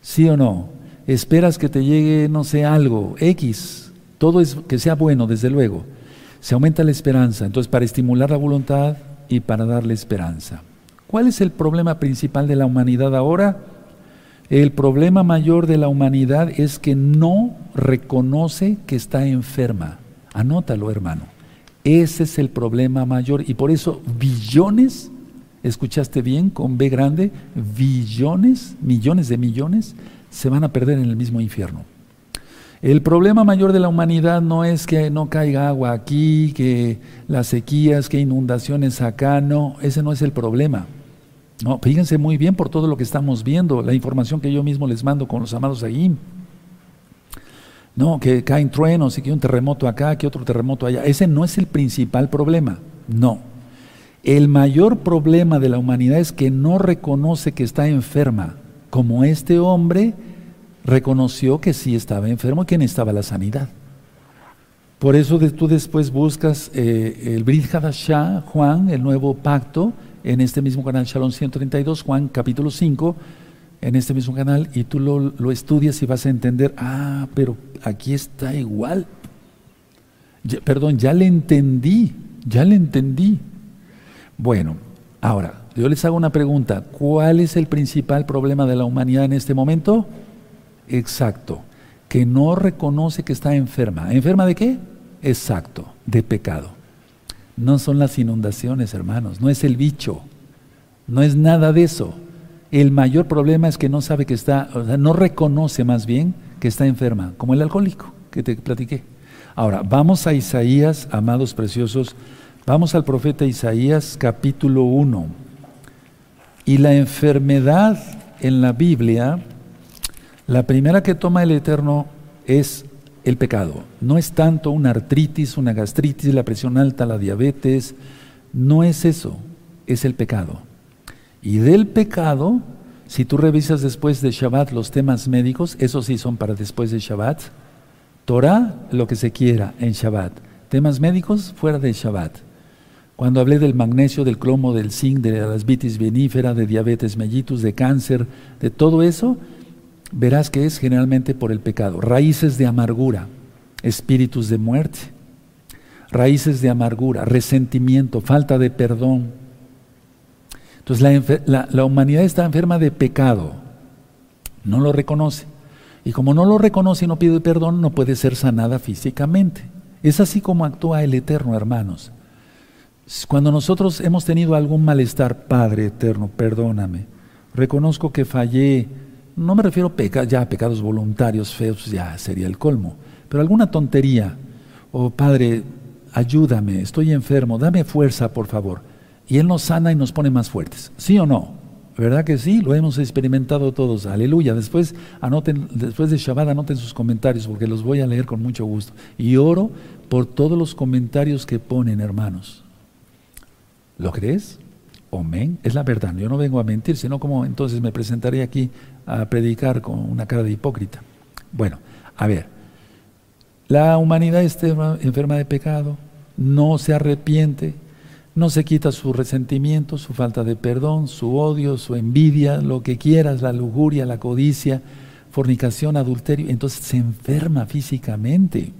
¿Sí o no? Esperas que te llegue, no sé, algo, X. Todo es que sea bueno, desde luego. Se aumenta la esperanza. Entonces, para estimular la voluntad y para darle esperanza. ¿Cuál es el problema principal de la humanidad ahora? El problema mayor de la humanidad es que no reconoce que está enferma. Anótalo, hermano. Ese es el problema mayor y por eso billones, escuchaste bien, con B grande, billones, millones de millones, se van a perder en el mismo infierno. El problema mayor de la humanidad no es que no caiga agua aquí, que las sequías, que inundaciones acá, no, ese no es el problema. No, fíjense muy bien por todo lo que estamos viendo, la información que yo mismo les mando con los amados ahí. No, que caen truenos y que un terremoto acá, que otro terremoto allá. Ese no es el principal problema. No. El mayor problema de la humanidad es que no reconoce que está enferma, como este hombre reconoció que sí estaba enfermo y que necesitaba la sanidad. Por eso tú después buscas eh, el Brit Hadashah, Juan, el nuevo pacto, en este mismo canal Shalom 132, Juan capítulo 5, en este mismo canal y tú lo, estudias y vas a entender, ah, pero aquí está igual. perdón, ya le entendí, ya le entendí. Bueno, ahora, yo les hago una pregunta, ¿cuál es el principal problema de la humanidad en este momento? Exacto, que no reconoce que está enferma. ¿Enferma de qué? Exacto, de pecado. No son las inundaciones, hermanos, no es el bicho, no es nada de eso el mayor problema es que no sabe que está, o sea, no reconoce más bien que está enferma, como el alcohólico que te platiqué. Ahora, vamos a Isaías, amados preciosos, vamos al profeta Isaías capítulo 1. Y la enfermedad en la Biblia, la primera que toma el Eterno es el pecado. No es tanto una artritis, una gastritis, la presión alta, la diabetes, no es eso, es el pecado. Y del pecado, si tú revisas después de Shabbat los temas médicos, esos sí son para después de Shabbat. Torah, lo que se quiera en Shabbat. Temas médicos, fuera de Shabbat. Cuando hablé del magnesio, del cromo, del zinc, de la asbitis vinífera, de diabetes mellitus, de cáncer, de todo eso, verás que es generalmente por el pecado. Raíces de amargura, espíritus de muerte, raíces de amargura, resentimiento, falta de perdón. Entonces la, humanidad está enferma de pecado, no lo reconoce. Y como no lo reconoce y no pide perdón, no puede ser sanada físicamente. Es así como actúa el Eterno, hermanos. Cuando nosotros hemos tenido algún malestar, Padre Eterno, perdóname. Reconozco que fallé, no me refiero a ya a pecados voluntarios feos, ya sería el colmo, pero alguna tontería. Oh Padre, ayúdame, estoy enfermo, dame fuerza, por favor. Y Él nos sana y nos pone más fuertes. ¿Sí o no? ¿Verdad que sí? Lo hemos experimentado todos. Aleluya. Después, anoten, después de Shabbat anoten sus comentarios porque los voy a leer con mucho gusto. Y oro por todos los comentarios que ponen, hermanos. ¿Lo crees? Amén. Es la verdad. Yo no vengo a mentir, sino como entonces me presentaré aquí a predicar con una cara de hipócrita. Bueno, a ver. La humanidad está enferma de pecado, no se arrepiente, no se quita su resentimiento, su falta de perdón, su odio, su envidia, lo que quieras, la lujuria, la codicia, fornicación, adulterio, entonces se enferma físicamente.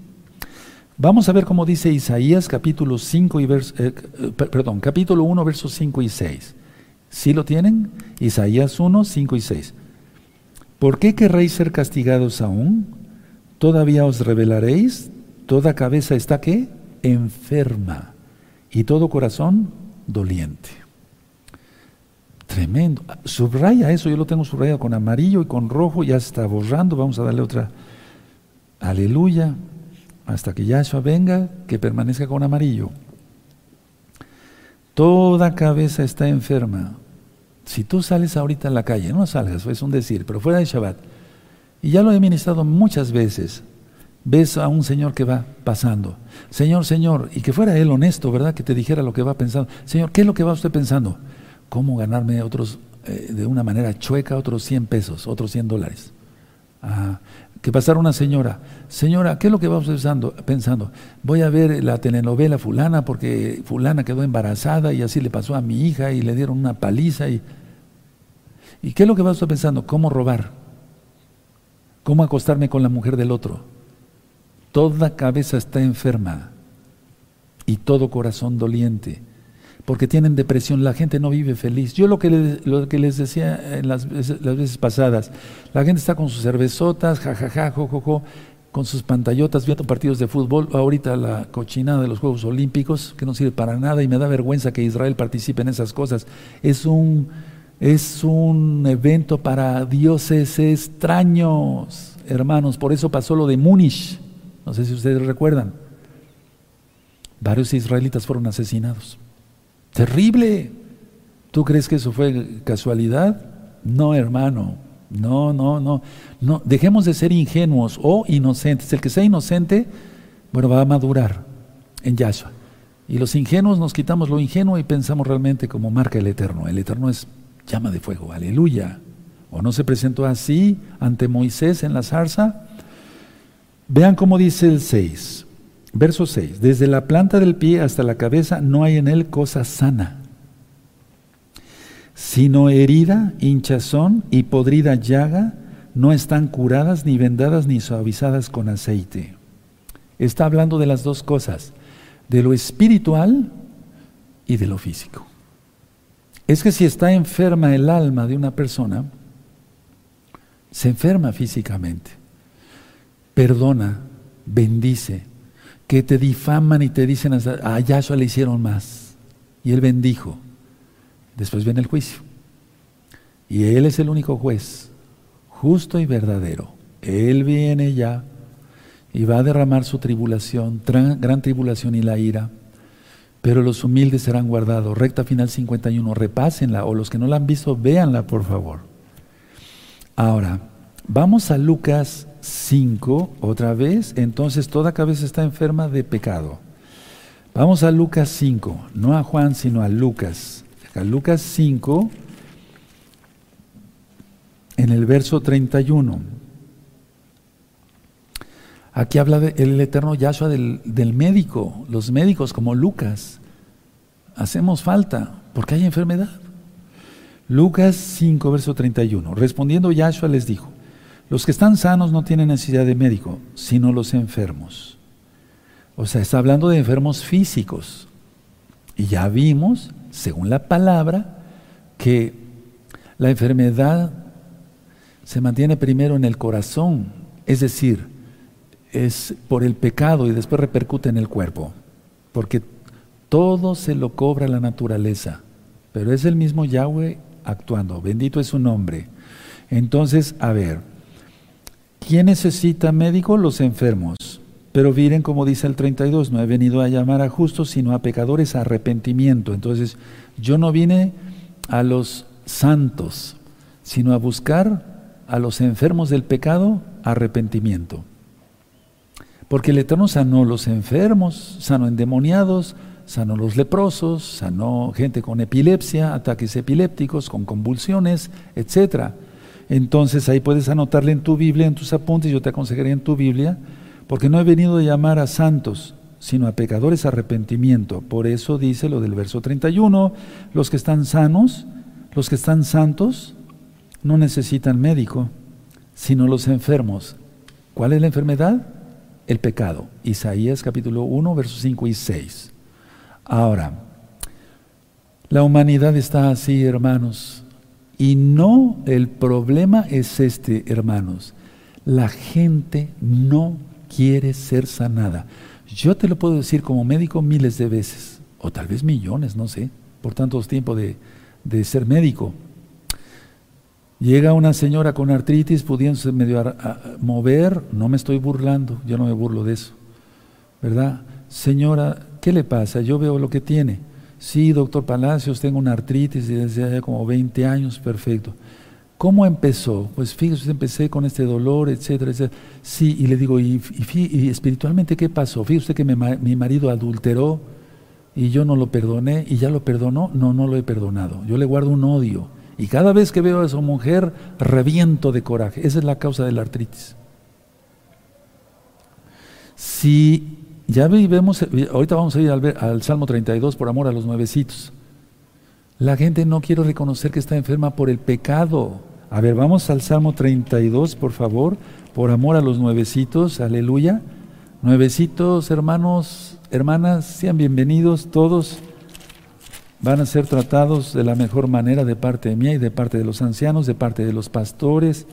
Vamos a ver cómo dice Isaías capítulo 5 y verso, eh, perdón, capítulo 1 versos 5 y 6. ¿Sí lo tienen? Isaías 1, 5 y 6. ¿Por qué querréis ser castigados aún? ¿Todavía os revelaréis? Toda cabeza está qué? Enferma y todo corazón doliente. Tremendo. Subraya eso, yo lo tengo subrayado con amarillo y con rojo, ya está borrando, vamos a darle otra. Aleluya. Hasta que Yahshua venga, que permanezca con amarillo. Toda cabeza está enferma. Si tú sales ahorita a la calle, no salgas, es un decir, pero fuera de Shabbat, y ya lo he ministrado muchas veces, ves a un señor que va pasando, Señor, Señor, y que fuera él honesto, ¿verdad? Que te dijera lo que va pensando. Señor, ¿qué es lo que va usted pensando? ¿Cómo ganarme otros, eh, de una manera chueca, otros 100 pesos, otros 100 dólares? Que pasara una señora, señora, ¿qué es lo que va usted pensando? pensando? Voy a ver la telenovela fulana porque fulana quedó embarazada y así le pasó a mi hija y le dieron una paliza. ¿Y, ¿y qué es lo que va usted pensando? ¿Cómo robar? ¿Cómo acostarme con la mujer del otro? Toda cabeza está enferma y todo corazón doliente, porque tienen depresión, la gente no vive feliz. Yo lo que, les, decía en las, las, veces pasadas, la gente está con sus cervezotas, jajaja, jojojo, con sus pantallotas viendo partidos de fútbol, ahorita la cochinada de los Juegos Olímpicos, que no sirve para nada y me da vergüenza que Israel participe en esas cosas. Es un, es un evento para dioses extraños, hermanos, por eso pasó lo de Múnich no sé si ustedes recuerdan. Varios israelitas fueron asesinados. Terrible. ¿Tú crees que eso fue casualidad? No, hermano. No, no, no. No, dejemos de ser ingenuos o inocentes. El que sea inocente, bueno, va a madurar en Yahshua. Y los ingenuos nos quitamos lo ingenuo y pensamos realmente como marca el Eterno. El Eterno es llama de fuego, aleluya. ¿O no se presentó así ante Moisés en la zarza? Vean cómo dice el 6, verso 6. Desde la planta del pie hasta la cabeza no hay en él cosa sana, sino herida, hinchazón y podrida llaga, no están curadas, ni vendadas, ni suavizadas con aceite. Está hablando de las dos cosas, de lo espiritual y de lo físico. Es que si está enferma el alma de una persona, se enferma físicamente perdona, bendice, que te difaman y te dicen, a Yahshua le hicieron más. Y él bendijo. Después viene el juicio. Y él es el único juez, justo y verdadero. Él viene ya y va a derramar su tribulación, gran tribulación y la ira. Pero los humildes serán guardados. Recta final 51, repásenla o los que no la han visto, véanla por favor. Ahora, vamos a Lucas 5, otra vez, entonces toda cabeza está enferma de pecado. Vamos a Lucas 5, no a Juan, sino a Lucas. A Lucas 5, en el verso 31. Aquí habla el eterno Yahshua del, del, médico, los médicos como Lucas. hacemos falta porque hay enfermedad. Lucas 5, verso 31. Respondiendo Yahshua les dijo, los que están sanos no tienen necesidad de médico, sino los enfermos. O sea, está hablando de enfermos físicos. Y ya vimos, según la palabra, que la enfermedad se mantiene primero en el corazón, es decir, es por el pecado y después repercute en el cuerpo, porque todo se lo cobra la naturaleza, pero es el mismo Yahweh actuando, bendito es su nombre. Entonces, a ver, ¿quién necesita médico? Los enfermos. Pero miren como dice el 32, no he venido a llamar a justos, sino a pecadores a arrepentimiento. Entonces, yo no vine a los santos, sino a buscar a los enfermos del pecado arrepentimiento. Porque el Eterno sanó los enfermos, sanó endemoniados, sanó los leprosos, sanó gente con epilepsia, ataques epilépticos, con convulsiones, etc. Entonces ahí puedes anotarle en tu Biblia, en tus apuntes, yo te aconsejaría en tu Biblia, porque no he venido a llamar a santos, sino a pecadores a arrepentimiento. Por eso dice lo del verso 31, los que están sanos, los que están santos, no necesitan médico, sino los enfermos. ¿Cuál es la enfermedad? El pecado. Isaías capítulo 1, versos 5 y 6. Ahora, la humanidad está así, hermanos, y no el problema es este, hermanos. La gente no quiere ser sanada. Yo te lo puedo decir como médico miles de veces, o tal vez millones, no sé, por tantos tiempos de, de ser médico. Llega una señora con artritis pudiéndose medio mover, no me estoy burlando, yo no me burlo de eso, ¿verdad? Señora, ¿qué le pasa? Yo veo lo que tiene. Sí, doctor Palacios, tengo una artritis desde hace como 20 años, perfecto. ¿Cómo empezó? Pues fíjese, empecé con este dolor, etcétera, etcétera. Sí, y le digo, ¿y, espiritualmente qué pasó? Fíjese que mi marido adulteró y yo no lo perdoné y ya lo perdonó. No, no lo he perdonado. Yo le guardo un odio. Y cada vez que veo a esa mujer, reviento de coraje. Esa es la causa de la artritis. Si ya vemos, ahorita vamos a ir al, al, Salmo 32 por amor a los nuevecitos. La gente no quiere reconocer que está enferma por el pecado. A ver, vamos al Salmo 32, por favor, por amor a los nuevecitos, aleluya. Nuevecitos, hermanos, hermanas, sean bienvenidos todos. Van a ser tratados de la mejor manera de parte de mí y de parte de los ancianos, de parte de los pastores.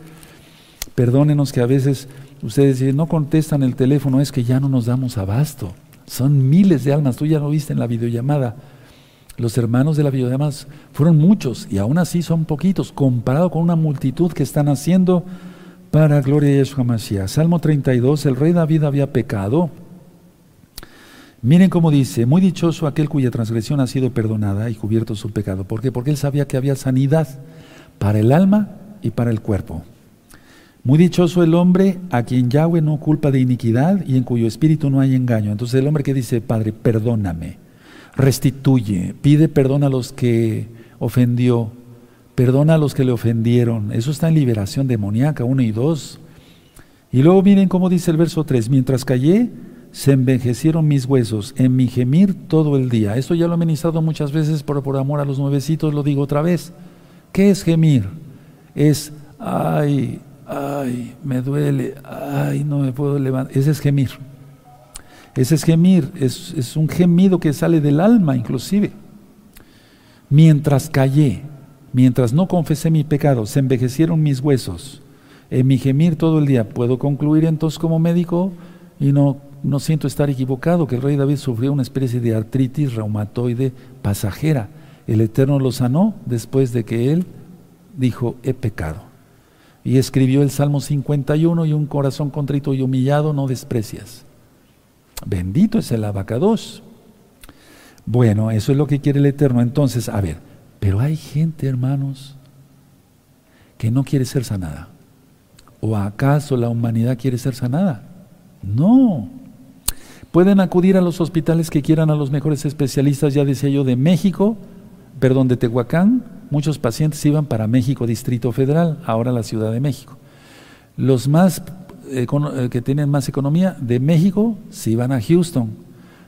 Perdónenos que a veces Ustedes dicen, no contestan el teléfono, es que ya no nos damos abasto. Son miles de almas, tú ya lo viste en la videollamada. Los hermanos de la videollamada fueron muchos y aún así son poquitos, comparado con una multitud que están haciendo para gloria de Yeshua Mashiach. Salmo 32, el rey David había pecado. Miren cómo dice, muy dichoso aquel cuya transgresión ha sido perdonada y cubierto su pecado. ¿Por qué? Porque él sabía que había sanidad para el alma y para el cuerpo. Muy dichoso el hombre a quien Yahweh no culpa de iniquidad y en cuyo espíritu no hay engaño. Entonces el hombre que dice, Padre, perdóname, restituye, pide perdón a los que ofendió, perdona a los que le ofendieron. Eso está en liberación demoníaca 1 y 2. Y luego miren cómo dice el verso 3, mientras callé, se envejecieron mis huesos, en mi gemir todo el día. Esto ya lo he ministrado muchas veces, pero por amor a los nuevecitos lo digo otra vez. ¿Qué es gemir? Es, ay, ay, me duele, ay, no me puedo levantar. Ese es gemir. Ese es gemir, es, es un gemido que sale del alma inclusive. Mientras callé, mientras no confesé mi pecado, se envejecieron mis huesos. En mi gemir todo el día, puedo concluir entonces como médico y no, no siento estar equivocado, que el rey David sufrió una especie de artritis reumatoide pasajera. El Eterno lo sanó después de que él dijo, he pecado y escribió el Salmo 51 y un corazón contrito y humillado no desprecias. Bendito es el abacados. Bueno, eso es lo que quiere el Eterno. Entonces, a ver, pero hay gente, hermanos, que no quiere ser sanada. ¿O acaso la humanidad quiere ser sanada? No. Pueden acudir a los hospitales que quieran a los mejores especialistas, ya decía yo, de México, perdón, de Tehuacán, muchos pacientes iban para México, Distrito Federal, ahora la Ciudad de México. Los más eh, que tienen más economía de México se iban a Houston.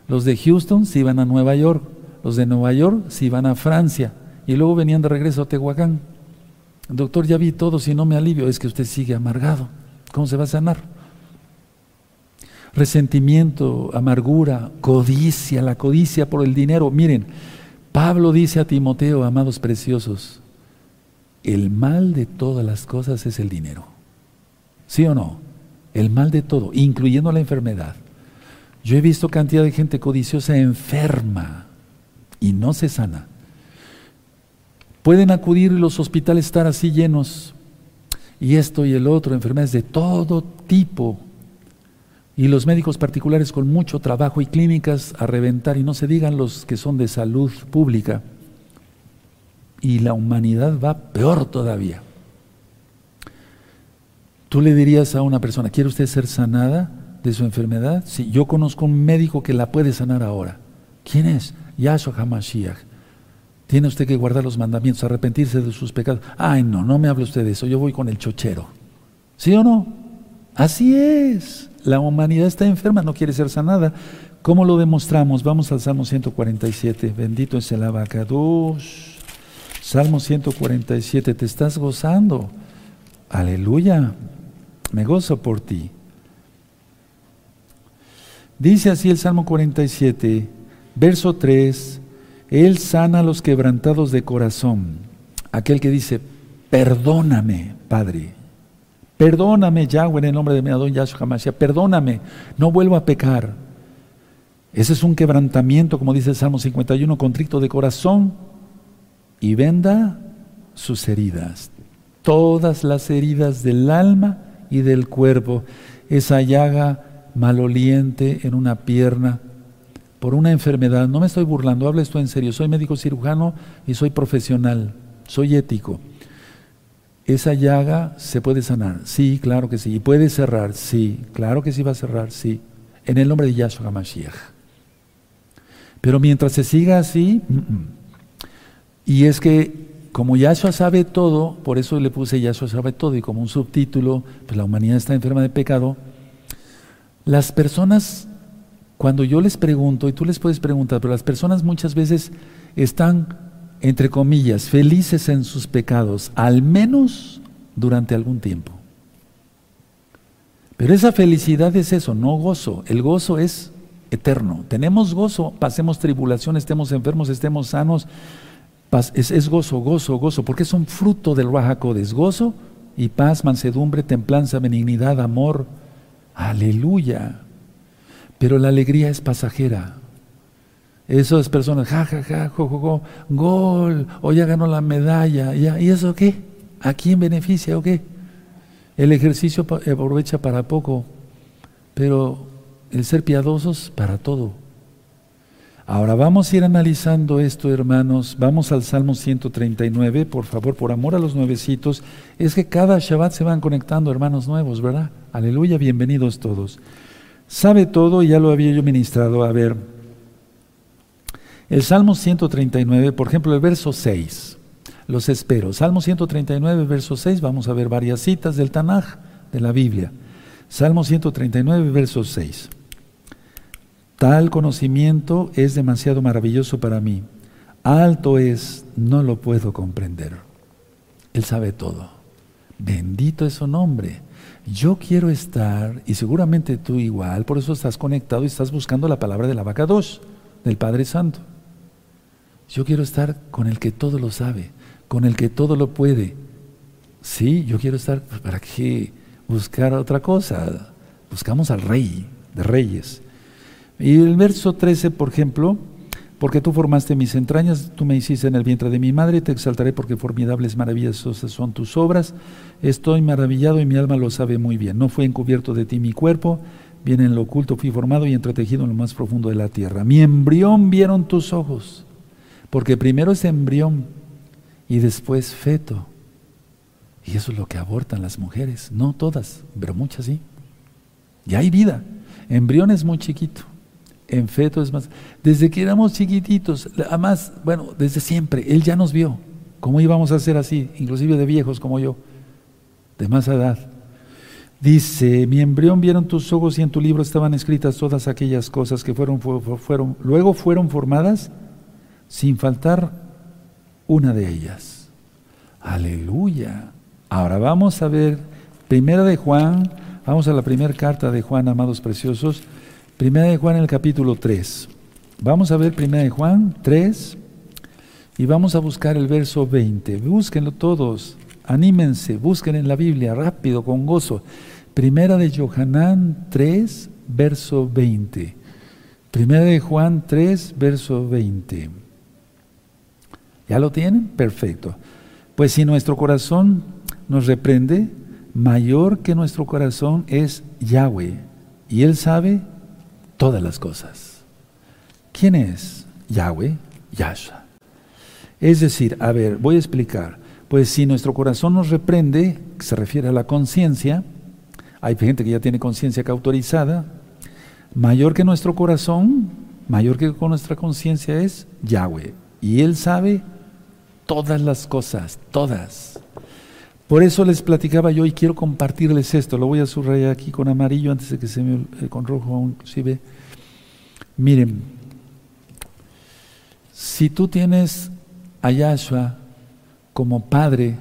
Los de Houston se iban a Nueva York. los de Nueva York se iban a Francia y luego venían de regreso a Tehuacán. Doctor, ya vi todo, si no me alivio, es que usted sigue amargado. ¿Cómo se va a sanar? Resentimiento, amargura, codicia, la codicia por el dinero. Miren, Pablo dice a Timoteo, amados preciosos, el mal de todas las cosas es el dinero. ¿Sí o no? El mal de todo, incluyendo la enfermedad. Yo he visto cantidad de gente codiciosa enferma y no se sana. Pueden acudir y los hospitales estar así llenos, y esto y el otro, enfermedades de todo tipo, y los médicos particulares con mucho trabajo y clínicas a reventar, y no se digan los que son de salud pública. Y la humanidad va peor todavía. Tú le dirías a una persona, ¿quiere usted ser sanada de su enfermedad? Sí, yo conozco un médico que la puede sanar ahora. ¿Quién es? Yahshua HaMashiach. Tiene usted que guardar los mandamientos, arrepentirse de sus pecados. Ay, no, no me hable usted de eso, yo voy con el chochero. ¿Sí o no? Así es. La humanidad está enferma, no quiere ser sanada. ¿Cómo lo demostramos? Vamos al Salmo 147. Bendito es el abacados. Salmo 147. Te estás gozando. Aleluya. Me gozo por ti. Dice así el Salmo 47, verso 3. Él sana a los quebrantados de corazón. Aquel que dice, perdóname, Padre. Perdóname, Yahweh, en el nombre de mi Adón Yahshua Hamashiach. Perdóname, no vuelvo a pecar. Ese es un quebrantamiento, como dice el Salmo 51, contrito de corazón y venda sus heridas. Todas las heridas del alma y del cuerpo. Esa llaga maloliente en una pierna por una enfermedad, no me estoy burlando, habla esto en serio, soy médico cirujano y soy profesional, soy ético. ¿Esa llaga se puede sanar? Sí, claro que sí. ¿Y puede cerrar? Sí, claro que sí va a cerrar, sí. En el nombre de Yahshua HaMashiach. Pero mientras se siga así, y es que como Yahshua sabe todo, por eso le puse Yahshua sabe todo, y como un subtítulo, pues la humanidad está enferma de pecado, las personas cuando yo les pregunto, y tú les puedes preguntar, pero las personas muchas veces están, entre comillas, felices en sus pecados, al menos durante algún tiempo. Pero esa felicidad es eso, no gozo. El gozo es eterno. Tenemos gozo, pasemos tribulación, estemos enfermos, estemos sanos. Es, gozo, gozo, gozo, porque es un fruto del Rahakodes. Gozo y paz, mansedumbre, templanza, benignidad, amor. Aleluya. Pero la alegría es pasajera. Esas personas, ja, ja, ja, jo, jo, gol, o ya ganó la medalla, ¿y eso qué? ¿A quién beneficia o qué? El ejercicio aprovecha para poco, pero el ser piadosos para todo. Ahora vamos a ir analizando esto, hermanos. Vamos al Salmo 139, por favor, por amor a los nuevecitos. Es que cada Shabbat se van conectando hermanos nuevos, ¿verdad? Aleluya, bienvenidos todos. Sabe todo y ya lo había yo ministrado. A ver, el Salmo 139, por ejemplo, el verso 6. Los espero. Salmo 139, verso 6. Vamos a ver varias citas del Tanaj, de la Biblia. Salmo 139, verso 6. Tal conocimiento es demasiado maravilloso para mí. Alto es, no lo puedo comprender. Él sabe todo. Bendito es su nombre. Yo quiero estar, y seguramente tú igual, por eso estás conectado y estás buscando la palabra de la vaca 2, del Padre Santo. Yo quiero estar con el que todo lo sabe, con el que todo lo puede. Sí, yo quiero estar, pues, ¿para qué buscar otra cosa? Buscamos al Rey de Reyes. Y el verso 13, por ejemplo, porque tú formaste mis entrañas, tú me hiciste en el vientre de mi madre, te exaltaré porque formidables maravillosas son tus obras. Estoy maravillado y mi alma lo sabe muy bien. No fue encubierto de ti mi cuerpo, bien en lo oculto fui formado y entretejido en lo más profundo de la tierra. Mi embrión vieron tus ojos, porque primero es embrión y después feto. Y eso es lo que abortan las mujeres, no todas, pero muchas sí. Y hay vida. Embrión es muy chiquito en feto es más. Desde que éramos chiquititos, además, bueno, desde siempre, Él ya nos vio. ¿Cómo íbamos a ser así? Inclusive de viejos como yo, de más edad. Dice, mi embrión vieron tus ojos y en tu libro estaban escritas todas aquellas cosas que fueron, fueron, luego fueron formadas sin faltar una de ellas. Aleluya. Ahora vamos a ver, primera de Juan, vamos a la primera carta de Juan, amados preciosos, primera de Juan el capítulo 3. Vamos a ver primera de Juan 3 y vamos a buscar el verso 20. Búsquenlo todos, anímense, busquen en la Biblia rápido, con gozo. Primera de Johanán 3, verso 20. Primera de Juan 3, verso 20. ¿Ya lo tienen? Perfecto. Pues si nuestro corazón nos reprende, mayor que nuestro corazón es Yahweh. Y Él sabe todas las cosas. ¿Quién es Yahweh? Yahshua. Es decir, a ver, voy a explicar. Pues si nuestro corazón nos reprende, se refiere a la conciencia, hay gente que ya tiene conciencia cautorizada, mayor que nuestro corazón, mayor que con nuestra conciencia es Yahweh. Y Él sabe todas las cosas, todas. Por eso les platicaba yo y quiero compartirles esto. Lo voy a subrayar aquí con amarillo antes de que se me eh, con rojo inclusive. Miren, si tú tienes a Yahshua como padre,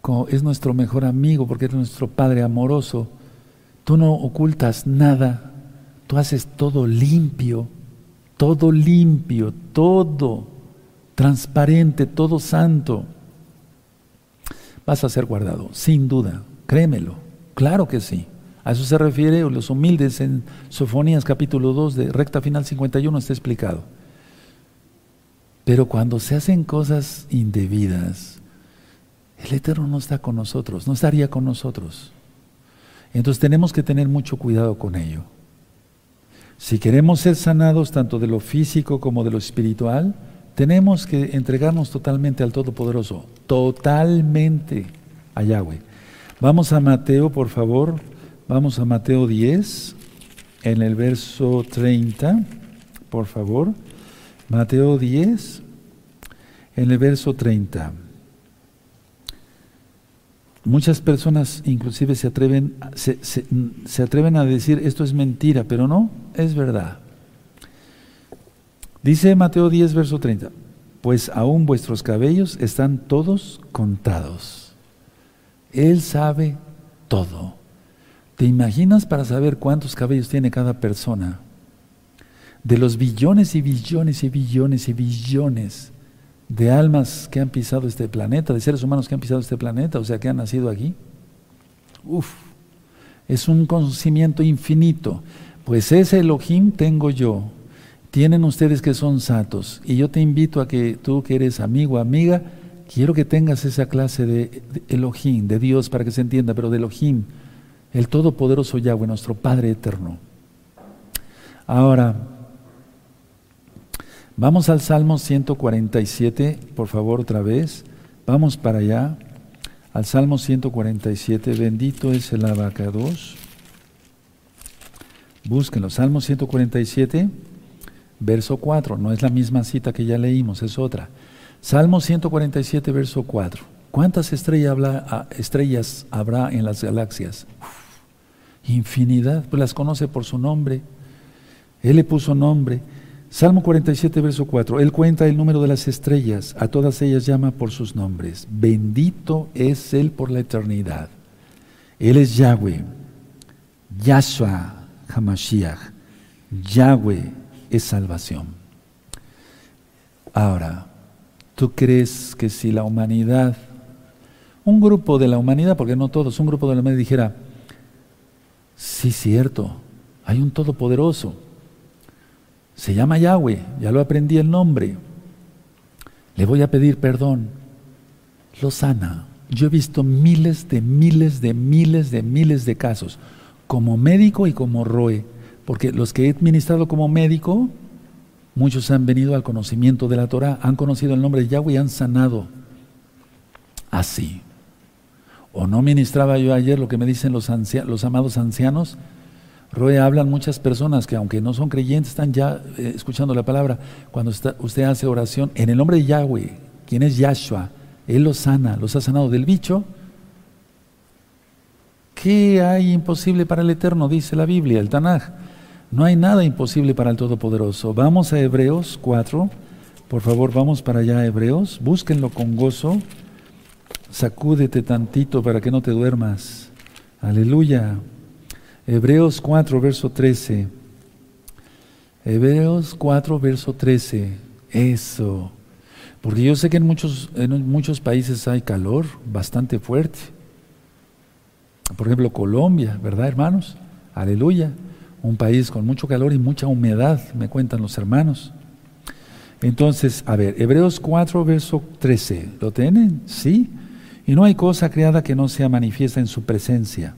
como es nuestro mejor amigo porque es nuestro padre amoroso, tú no ocultas nada, tú haces todo limpio, todo limpio, todo transparente, todo santo. Vas a ser guardado, sin duda, créemelo, claro que sí. A eso se refiere los humildes en Sofonías capítulo 2 de recta final 51 está explicado. Pero cuando se hacen cosas indebidas, el Eterno no está con nosotros, no estaría con nosotros. Entonces tenemos que tener mucho cuidado con ello. Si queremos ser sanados tanto de lo físico como de lo espiritual, tenemos que entregarnos totalmente al Todopoderoso, totalmente a Yahweh. Vamos a Mateo, por favor, vamos a Mateo 10, en el verso 30, por favor. Mateo 10, en el verso 30. Muchas personas inclusive se atreven, se, se, atreven a decir esto es mentira, pero no, es verdad. Dice Mateo 10, verso 30, pues aún vuestros cabellos están todos contados. Él sabe todo. ¿Te imaginas para saber cuántos cabellos tiene cada persona? De los billones y billones y billones y billones de almas que han pisado este planeta, de seres humanos que han pisado este planeta, o sea, que han nacido aquí. Uf, es un conocimiento infinito. Pues ese Elohim tengo yo. Tienen ustedes que son santos. Y yo te invito a que tú que eres amigo, amiga, quiero que tengas esa clase de, de Elohim, de Dios, para que se entienda, pero de Elohim, el Todopoderoso Yahweh, nuestro Padre eterno. Ahora, Vamos al Salmo 147, por favor, otra vez. Vamos para allá. Al Salmo 147. Bendito es el abacados. Búsquenlo. Salmo 147, verso 4. No es la misma cita que ya leímos, es otra. Salmo 147, verso 4. ¿Cuántas estrellas, ah, estrellas habrá en las galaxias? infinidad, pues las conoce por su nombre. Él le puso nombre. Salmo 47, verso 4. Él cuenta el número de las estrellas, a todas ellas llama por sus nombres. Bendito es Él por la eternidad. Él es Yahweh, Yahshua Hamashiach. Yahweh es salvación. Ahora, ¿tú crees que si la humanidad, un grupo de la humanidad, porque no todos, un grupo de la humanidad dijera, sí, cierto, hay un todopoderoso, se llama Yahweh, ya lo aprendí el nombre. Le voy a pedir perdón. Lo sana. Yo he visto miles de miles de miles de miles de casos, como médico y como roe, porque los que he administrado como médico, muchos han venido al conocimiento de la Torah, han conocido el nombre de Yahweh y han sanado. Así. ¿O no ministraba yo ayer lo que me dicen los, los amados ancianos? Roe hablan muchas personas que aunque no son creyentes están ya eh, escuchando la palabra. Cuando usted hace oración en el nombre de Yahweh, quien es Yahshua, Él los sana, los ha sanado del bicho. ¿Qué hay imposible para el Eterno? Dice la Biblia, el Tanaj. No hay nada imposible para el Todopoderoso. Vamos a Hebreos 4. Por favor, vamos para allá, Hebreos. Búsquenlo con gozo. Sacúdete tantito para que no te duermas. Aleluya. Hebreos 4, verso 13. Hebreos 4, verso 13. Eso. Porque yo sé que en muchos, en muchos países hay calor bastante fuerte. Por ejemplo, Colombia, ¿verdad, hermanos? Aleluya. Un país con mucho calor y mucha humedad, me cuentan los hermanos. Entonces, a ver, Hebreos 4, verso 13. ¿Lo tienen? Sí. Y no hay cosa creada que no sea manifiesta en su presencia.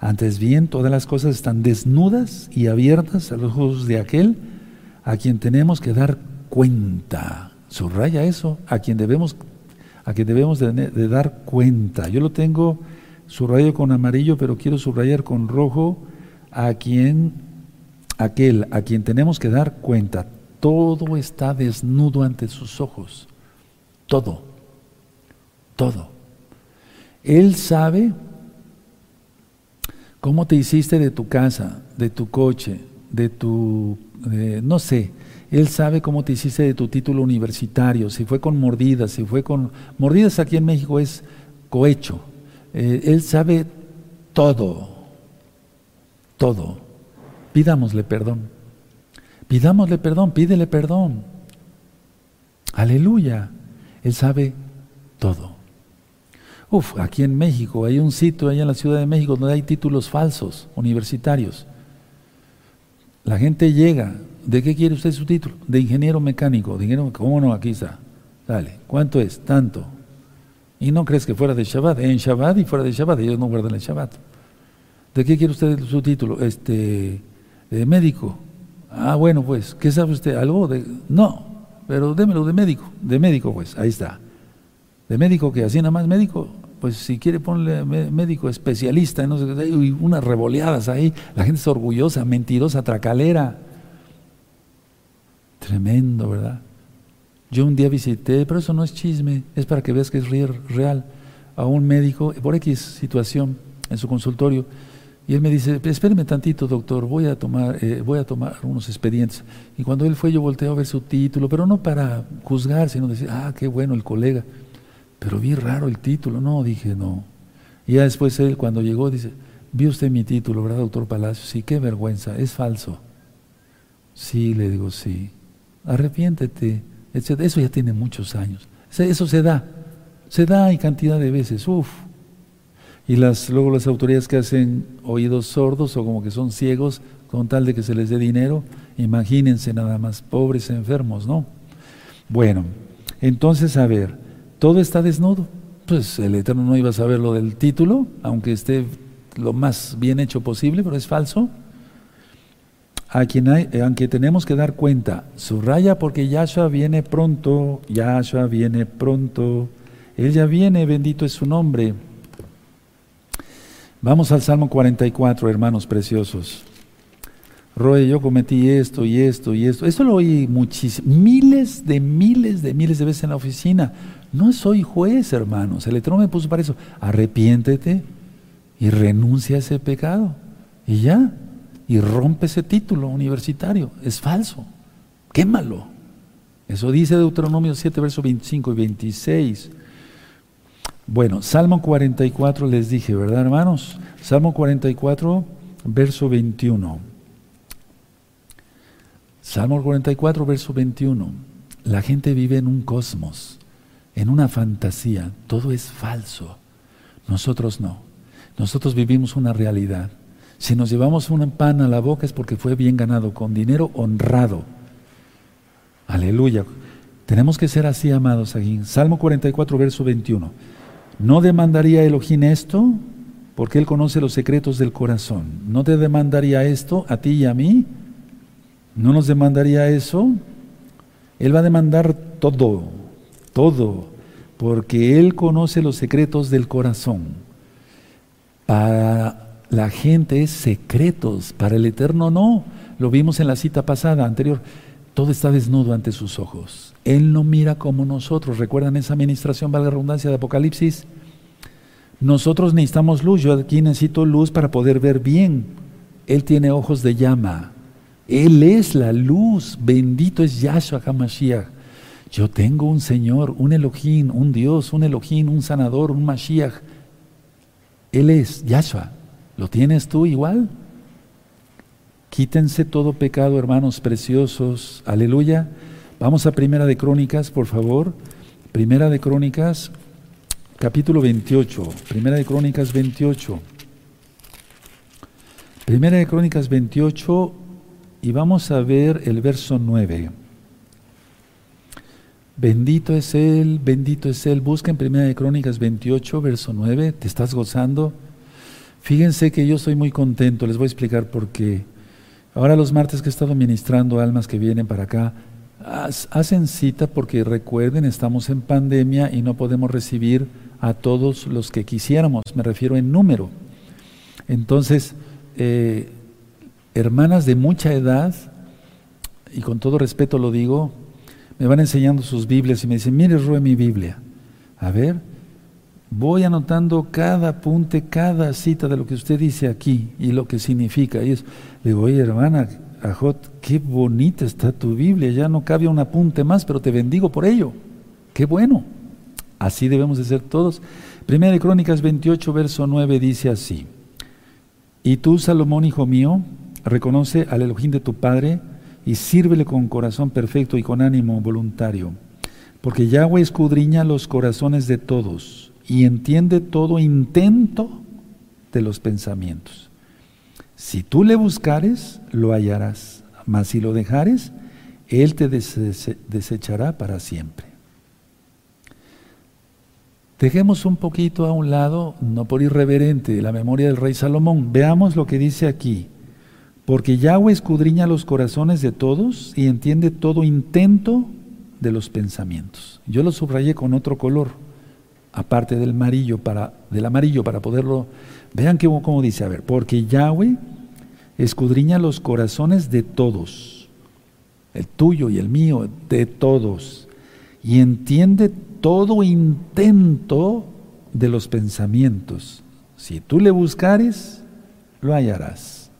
Antes bien, todas las cosas están desnudas y abiertas a los ojos de aquel a quien tenemos que dar cuenta. Subraya eso, a quien debemos, a quien debemos de, de dar cuenta. Yo lo tengo subrayo con amarillo, pero quiero subrayar con rojo a quien, aquel a quien tenemos que dar cuenta. Todo está desnudo ante sus ojos. Todo. Todo. Él sabe cómo te hiciste de tu casa, de tu coche, de tu, no sé, Él sabe cómo te hiciste de tu título universitario, si fue con mordidas, si fue con... Mordidas aquí en México es cohecho. Eh, él sabe todo, todo. Pidámosle perdón. Pidámosle perdón, pídele perdón. Aleluya. Él sabe todo. Uf, aquí en México hay un sitio, allá en la Ciudad de México, donde hay títulos falsos, universitarios. La gente llega, ¿de qué quiere usted su título? De ingeniero mecánico. De ingeniero, ¿Cómo no? Aquí está. Dale, ¿cuánto es? Tanto. Y no crees que fuera de Shabbat, en Shabbat y fuera de Shabbat, ellos no guardan el Shabbat. ¿De qué quiere usted su título? Este, de médico. Ah, bueno, pues, ¿qué sabe usted? ¿Algo de.? No, pero démelo de médico. De médico, pues, ahí está. De médico que así nada más médico, pues si quiere ponle médico especialista, no sé, hay unas revoleadas ahí, la gente es orgullosa, mentirosa, tracalera. Tremendo, ¿verdad? Yo un día visité, pero eso no es chisme, es para que veas que es real, a un médico por X situación en su consultorio. Y él me dice, espéreme tantito, doctor, voy a tomar, eh, voy a tomar unos expedientes. Y cuando él fue, yo volteé a ver su título, pero no para juzgar, sino decir, ah, qué bueno el colega. Pero vi raro el título, no, dije no. Y ya después él cuando llegó dice, vio usted mi título, ¿verdad, doctor Palacio? Sí, qué vergüenza, es falso. Sí, le digo, sí. Arrepiéntete, etc. Eso ya tiene muchos años. Eso se da, se da y cantidad de veces, uff. Y las, luego las autoridades que hacen oídos sordos o como que son ciegos con tal de que se les dé dinero, imagínense nada más, pobres enfermos, ¿no? Bueno, entonces a ver, todo está desnudo. Pues el Eterno no iba a saber lo del título, aunque esté lo más bien hecho posible, pero es falso. A quien hay, eh, aunque tenemos que dar cuenta, subraya porque Yahshua viene pronto, Yahshua viene pronto, Él ya viene, bendito es su nombre. Vamos al Salmo 44, hermanos preciosos. Roy, yo cometí esto y esto y esto. Esto lo oí muchísimo, miles de miles de miles de veces en la oficina. No soy juez, hermanos. El Eterno me puso para eso. Arrepiéntete y renuncia a ese pecado. Y ya. Y rompe ese título universitario. Es falso. Quémalo. Eso dice Deuteronomio 7, versos 25 y 26. Bueno, Salmo 44 les dije, ¿verdad, hermanos? Salmo 44, verso 21. Salmo 44, verso 21. La gente vive en un cosmos en una fantasía, todo es falso. Nosotros no. Nosotros vivimos una realidad. Si nos llevamos un pan a la boca es porque fue bien ganado, con dinero honrado. Aleluya. Tenemos que ser así, amados aquí. Salmo 44, verso 21. ¿No demandaría Elohim esto? Porque Él conoce los secretos del corazón. ¿No te demandaría esto a ti y a mí? ¿No nos demandaría eso? Él va a demandar todo, todo, porque Él conoce los secretos del corazón. Para la gente es secretos, para el Eterno no. Lo vimos en la cita pasada, anterior. Todo está desnudo ante sus ojos. Él no mira como nosotros. ¿Recuerdan esa administración, valga la redundancia, de Apocalipsis? Nosotros necesitamos luz. Yo aquí necesito luz para poder ver bien. Él tiene ojos de llama. Él es la luz, bendito es Yahshua HaMashiach. Yo tengo un Señor, un Elohim, un Dios, un Elohim, un sanador, un Mashiach. Él es Yahshua. ¿Lo tienes tú igual? Quítense todo pecado, hermanos preciosos. Aleluya. Vamos a Primera de Crónicas, por favor. Primera de Crónicas, capítulo 28. Primera de Crónicas 28. Primera de Crónicas 28 y vamos a ver el verso 9. Bendito es Él, bendito es Él. Busca en Primera de Crónicas 28, verso 9. ¿Te estás gozando? Fíjense que yo soy muy contento. Les voy a explicar por qué. Ahora los martes que he estado ministrando almas que vienen para acá, hacen cita porque recuerden, estamos en pandemia y no podemos recibir a todos los que quisiéramos. Me refiero en número. Entonces, eh, hermanas de mucha edad, y con todo respeto lo digo, me van enseñando sus Biblias y me dicen, mire, Rue, mi Biblia. A ver, voy anotando cada apunte, cada cita de lo que usted dice aquí y lo que significa. Y es, le digo, oye, hermana, Ajot, qué bonita está tu Biblia, ya no cabe un apunte más, pero te bendigo por ello. Qué bueno. Así debemos de ser todos. Primera de Crónicas 28, verso 9 dice así. Y tú, Salomón, hijo mío, reconoce al Elohim de tu Padre y sírvele con corazón perfecto y con ánimo voluntario. Porque Yahweh escudriña los corazones de todos y entiende todo intento de los pensamientos. Si tú le buscares, lo hallarás, mas si lo dejares, Él te desechará para siempre. Dejemos un poquito a un lado, no por irreverente, la memoria del rey Salomón. Veamos lo que dice aquí. Porque Yahweh escudriña los corazones de todos y entiende todo intento de los pensamientos. Yo lo subrayé con otro color, aparte del amarillo del amarillo para poderlo. Vean que, cómo dice, a ver, porque Yahweh escudriña los corazones de todos, el tuyo y el mío, de todos, y entiende todo intento de los pensamientos. Si tú le buscares, lo hallarás.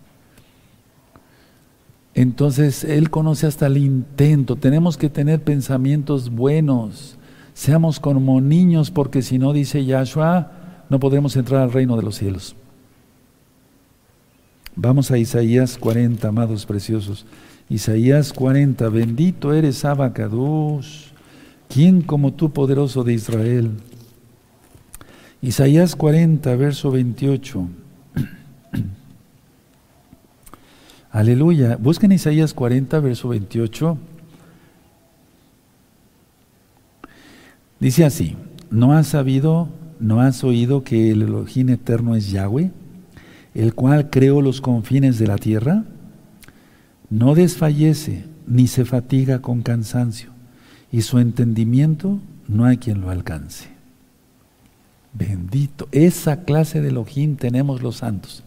Entonces Él conoce hasta el intento. Tenemos que tener pensamientos buenos. Seamos como niños porque si no, dice Yahshua, no podremos entrar al reino de los cielos. Vamos a Isaías 40, amados preciosos. Isaías 40, bendito eres Abacados. ¿Quién como tú, poderoso de Israel? Isaías 40, verso 28. (clears throat) Aleluya. Busquen Isaías 40, verso 28. Dice así, ¿no has sabido, no has oído que el Elohim eterno es Yahweh, el cual creó los confines de la tierra? No desfallece ni se fatiga con cansancio y su entendimiento no hay quien lo alcance. Bendito. Esa clase de Elohim tenemos los santos.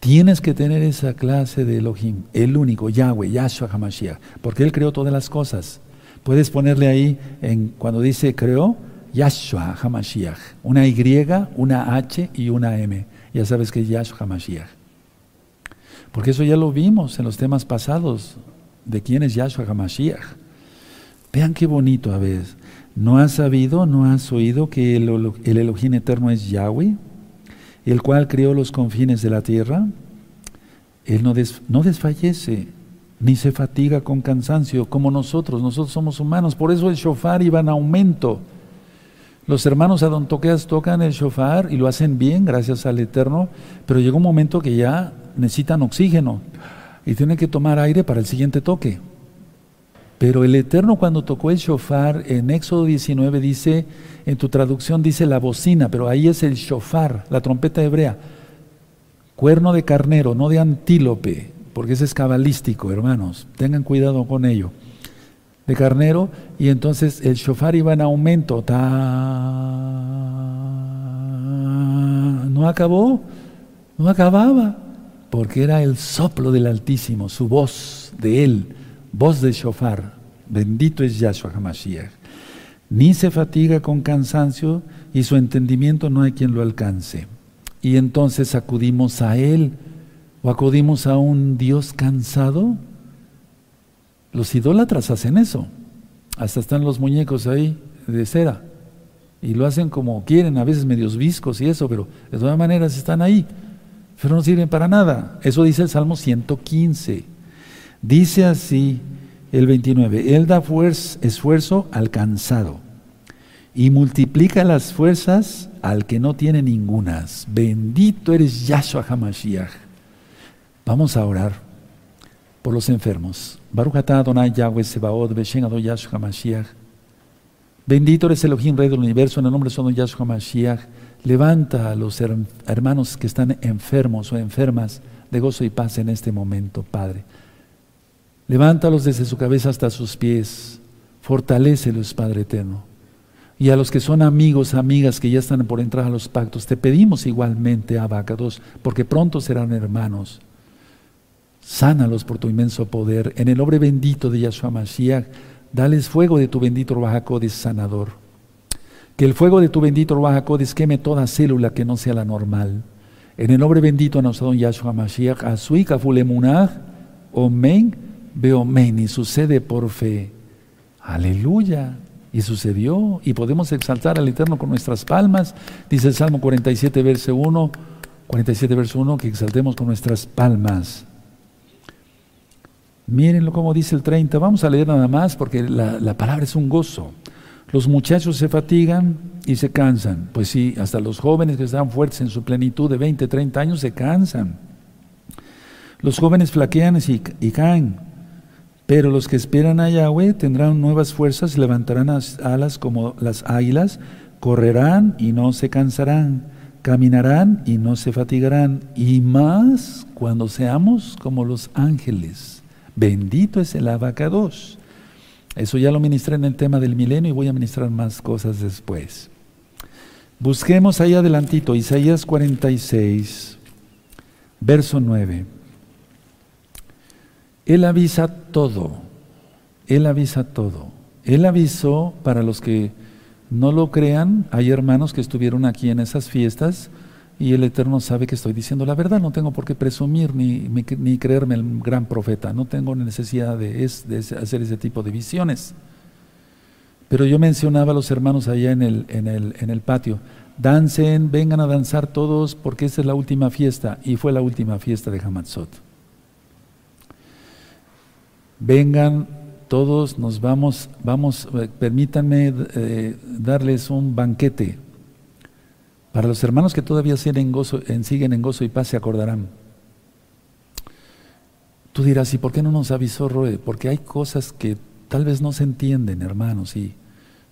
Tienes que tener esa clase de Elohim, el único, Yahweh, Yahshua HaMashiach, porque Él creó todas las cosas. Puedes ponerle ahí, en, cuando dice creó, Yahshua HaMashiach, una Y, una H y una M. Ya sabes que es Yahshua HaMashiach. Porque eso ya lo vimos en los temas pasados, de quién es Yahshua HaMashiach. Vean qué bonito a veces. ¿No has sabido, no has oído que el, el Elohim eterno es Yahweh, el cual creó los confines de la tierra? Él no, no desfallece, ni se fatiga con cansancio como nosotros. Nosotros somos humanos. Por eso el shofar iba en aumento. Los hermanos adontoqueas tocan el shofar y lo hacen bien, gracias al Eterno, pero llega un momento que ya necesitan oxígeno y tienen que tomar aire para el siguiente toque. Pero el Eterno cuando tocó el shofar, en Éxodo 19 dice, en tu traducción dice la bocina, pero ahí es el shofar, la trompeta hebrea. Cuerno de carnero, no de antílope, porque ese es cabalístico, hermanos. Tengan cuidado con ello. De carnero, y entonces el shofar iba en aumento. No acabó, no acababa, porque era el soplo del Altísimo, su voz de él voz de shofar, bendito es Yahshua HaMashiach, ni se fatiga con cansancio y su entendimiento no hay quien lo alcance. Y entonces acudimos a Él ¿O acudimos a un Dios cansado? Los idólatras hacen eso. Hasta están los muñecos ahí de cera. Y lo hacen como quieren, a veces medios viscos y eso, pero de todas maneras están ahí. Pero no sirven para nada. Eso dice el Salmo 115. Dice así el 29. Él da esfuerzo al cansado y multiplica las fuerzas al que no tiene ningunas. Bendito eres Yahshua HaMashiach. Vamos a orar por los enfermos. Bendito eres Elohim, Rey del Universo, en el nombre de Son Yahshua HaMashiach. Levanta a los hermanos que están enfermos o enfermas de gozo y paz en este momento, Padre. Levántalos desde su cabeza hasta sus pies. Fortalécelos, Padre eterno. Y a los que son amigos, amigas que ya están por entrar a los pactos, te pedimos igualmente, Abacados, porque pronto serán hermanos. Sánalos por tu inmenso poder. En el nombre bendito de Yahshua Mashiach, dales fuego de tu bendito Ruajacodes sanador. Que el fuego de tu bendito Ruajacodes queme toda célula que no sea la normal. En el nombre bendito de nuestro Yahshua Mashiach, Asui Kafulemunah, Omen, Beomen, y sucede por fe. Aleluya. Y sucedió, y podemos exaltar al Eterno con nuestras palmas. Dice el Salmo 47, verso 1, 47, verso 1, que exaltemos con nuestras palmas. Mírenlo como dice el 30, vamos a leer nada más porque la, la palabra es un gozo. Los muchachos se fatigan y se cansan. Pues sí, hasta los jóvenes que están fuertes en su plenitud de 20, 30 años se cansan. Los jóvenes flaquean y, y caen. Pero los que esperan a Yahweh tendrán nuevas fuerzas, levantarán alas como las águilas, correrán y no se cansarán, caminarán y no se fatigarán, y más cuando seamos como los ángeles. Bendito es el abacados. Eso ya lo ministré en el tema del milenio y voy a ministrar más cosas después. Busquemos ahí adelantito, Isaías 46, verso 9. Él avisa todo. Él avisa todo. Él avisó para los que no lo crean. Hay hermanos que estuvieron aquí en esas fiestas y el Eterno sabe que estoy diciendo la verdad. No tengo por qué presumir ni, ni creerme el gran profeta. No tengo necesidad de, hacer ese tipo de visiones. Pero yo mencionaba a los hermanos allá en el, en el, en el patio. Dancen, vengan a danzar todos porque esta es la última fiesta. Y fue la última fiesta de Hamatzot vengan todos, nos vamos, vamos, eh, permítanme eh, darles un banquete. Para los hermanos que todavía siguen en, gozo, siguen en gozo y paz se acordarán. Tú dirás, ¿y por qué no nos avisó Roe? Porque hay cosas que tal vez no se entienden, hermanos, y,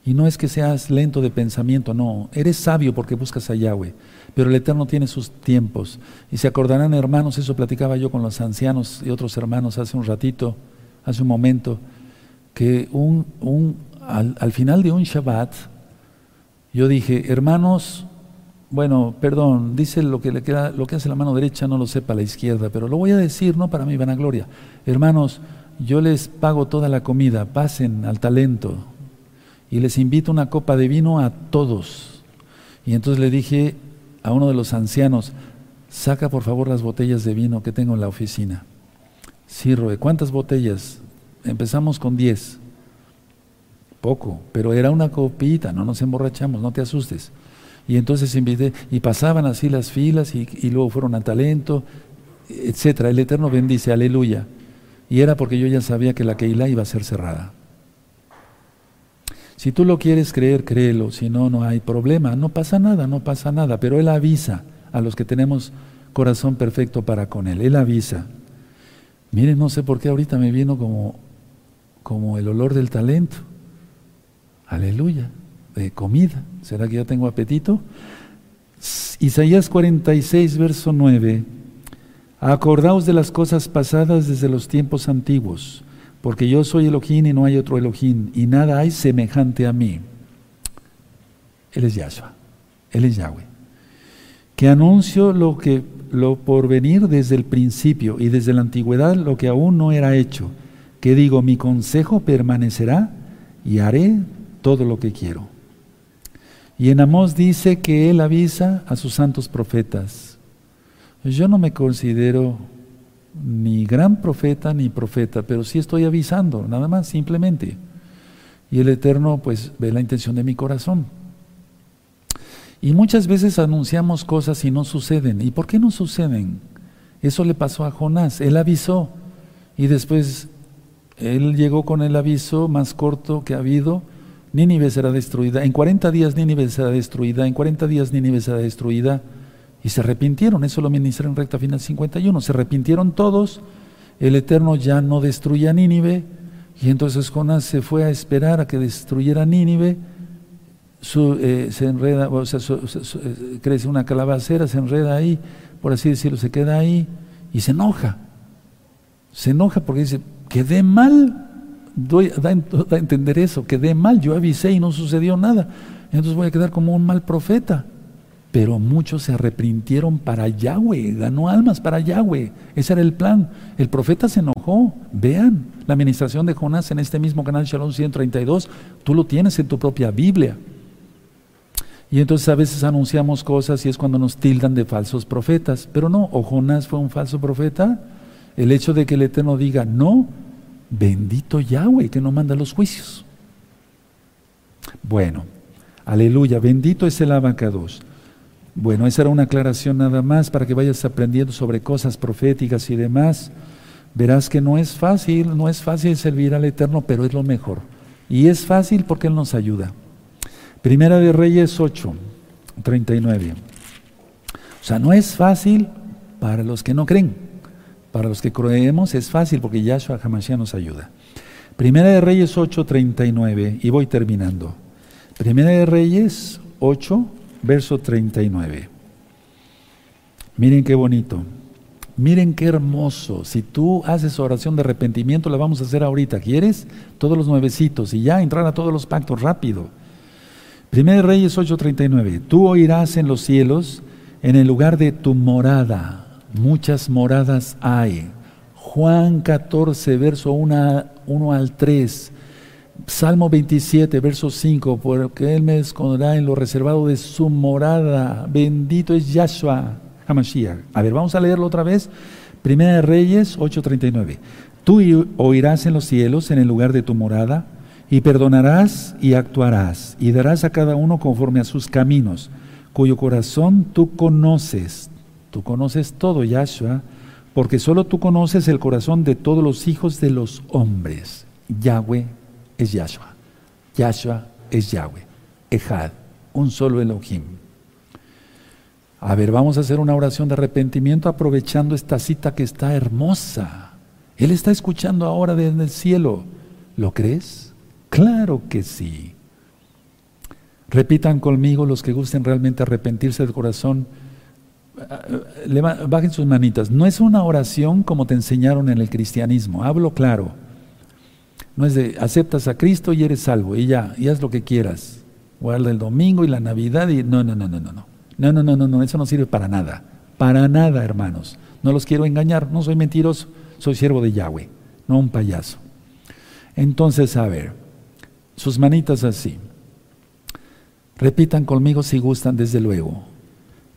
y no es que seas lento de pensamiento, no, eres sabio porque buscas a Yahweh, pero el Eterno tiene sus tiempos. Y se acordarán, hermanos, eso platicaba yo con los ancianos y otros hermanos hace un ratito, hace un momento, que un, un, al, final de un Shabbat, yo dije, hermanos, bueno, perdón, dice lo que, le queda, lo que hace la mano derecha no lo sepa la izquierda, pero lo voy a decir no para mi vanagloria. Hermanos, yo les pago toda la comida, pasen al talento y les invito una copa de vino a todos. Y entonces le dije a uno de los ancianos, saca por favor las botellas de vino que tengo en la oficina. Sí, Roe, ¿cuántas botellas? Empezamos con 10. Poco, pero era una copita, no nos emborrachamos, no te asustes. Y entonces invité, y pasaban así las filas, y, luego fueron a talento, etcétera. El Eterno bendice, aleluya. Y era porque yo ya sabía que la Keilah iba a ser cerrada. Si tú lo quieres creer, créelo, si no, no hay problema, no pasa nada, no pasa nada, pero Él avisa a los que tenemos corazón perfecto para con Él, Él avisa. Miren, no sé por qué ahorita me vino como, como el olor del talento. Aleluya, de comida. ¿Será que ya tengo apetito? Isaías 46, verso 9. Acordaos de las cosas pasadas desde los tiempos antiguos, porque yo soy Elohim y no hay otro Elohim, y nada hay semejante a mí. Él es Yahshua, Él es Yahweh. Que anuncio lo que lo por venir desde el principio y desde la antigüedad lo que aún no era hecho, que digo, mi consejo permanecerá y haré todo lo que quiero. Y en Amós dice que él avisa a sus santos profetas. Yo no me considero ni gran profeta ni profeta, pero sí estoy avisando, nada más, simplemente. Y el Eterno pues ve la intención de mi corazón. Y muchas veces anunciamos cosas y no suceden. ¿Y por qué no suceden? Eso le pasó a Jonás. Él avisó y después él llegó con el aviso más corto que ha habido. Nínive será destruida. En 40 días Nínive será destruida. En 40 días Nínive será destruida. Y se arrepintieron. Eso lo ministré en recta final 51. Se arrepintieron todos. El Eterno ya no destruye a Nínive. Y entonces Jonás se fue a esperar a que destruyera Nínive eh, se enreda, o sea, eh, crece una calabacera, se enreda ahí, por así decirlo, se queda ahí y se enoja. Se enoja porque dice, quedé mal, Doy, da, a entender eso, quedé mal, yo avisé y no sucedió nada, entonces voy a quedar como un mal profeta. Pero muchos se arrepintieron para Yahweh, ganó almas para Yahweh. Ese era el plan. El profeta se enojó. Vean la administración de Jonás en este mismo canal Shalom 132. Tú lo tienes en tu propia Biblia. Y entonces a veces anunciamos cosas y es cuando nos tildan de falsos profetas. Pero no, o Jonás fue un falso profeta. El hecho de que el Eterno diga, no, bendito Yahweh que no manda los juicios. Bueno, aleluya, bendito es el abacados. Bueno, esa era una aclaración nada más para que vayas aprendiendo sobre cosas proféticas y demás. Verás que no es fácil, no es fácil servir al Eterno, pero es lo mejor. Y es fácil porque Él nos ayuda. Primera de Reyes 8, 39. O sea, no es fácil para los que no creen. Para los que creemos es fácil porque Yahshua Hamashiach nos ayuda. Primera de Reyes 8, 39. Y voy terminando. Primera de Reyes 8, verso 39. Miren qué bonito. Miren qué hermoso. Si tú haces oración de arrepentimiento, la vamos a hacer ahorita. ¿Quieres? Todos los nuevecitos y ya entrar a todos los pactos rápido. Primera Reyes 8:39. Tú oirás en los cielos, en el lugar de tu morada. Muchas moradas hay. Juan 14, verso 1, 1 al 3. Salmo 27, verso 5, porque Él me esconderá en lo reservado de su morada. Bendito es Yahshua Hamashiach. A ver, vamos a leerlo otra vez. Primera de Reyes 8:39. Tú oirás en los cielos, en el lugar de tu morada, y perdonarás y actuarás, y darás a cada uno conforme a sus caminos, cuyo corazón tú conoces. Tú conoces todo, Yahshua, porque solo tú conoces el corazón de todos los hijos de los hombres. Yahweh es Yahshua. Yahshua es Yahweh. Ejad, un solo Elohim. A ver, vamos a hacer una oración de arrepentimiento aprovechando esta cita que está hermosa. Él está escuchando ahora desde el cielo. ¿Lo crees? Claro que sí. Repitan conmigo los que gusten realmente arrepentirse del corazón. Bajen sus manitas. No es una oración como te enseñaron en el cristianismo. Hablo claro. No es de aceptas a Cristo y eres salvo y ya, y haz lo que quieras. Guarda el domingo y la Navidad y no, no, no, no, no, no. No, no, no, no, no, eso no sirve para nada. Para nada, hermanos. No los quiero engañar, no soy mentiroso, soy siervo de Yahweh, no un payaso. Entonces, a ver, sus manitas así. Repitan conmigo si gustan, desde luego.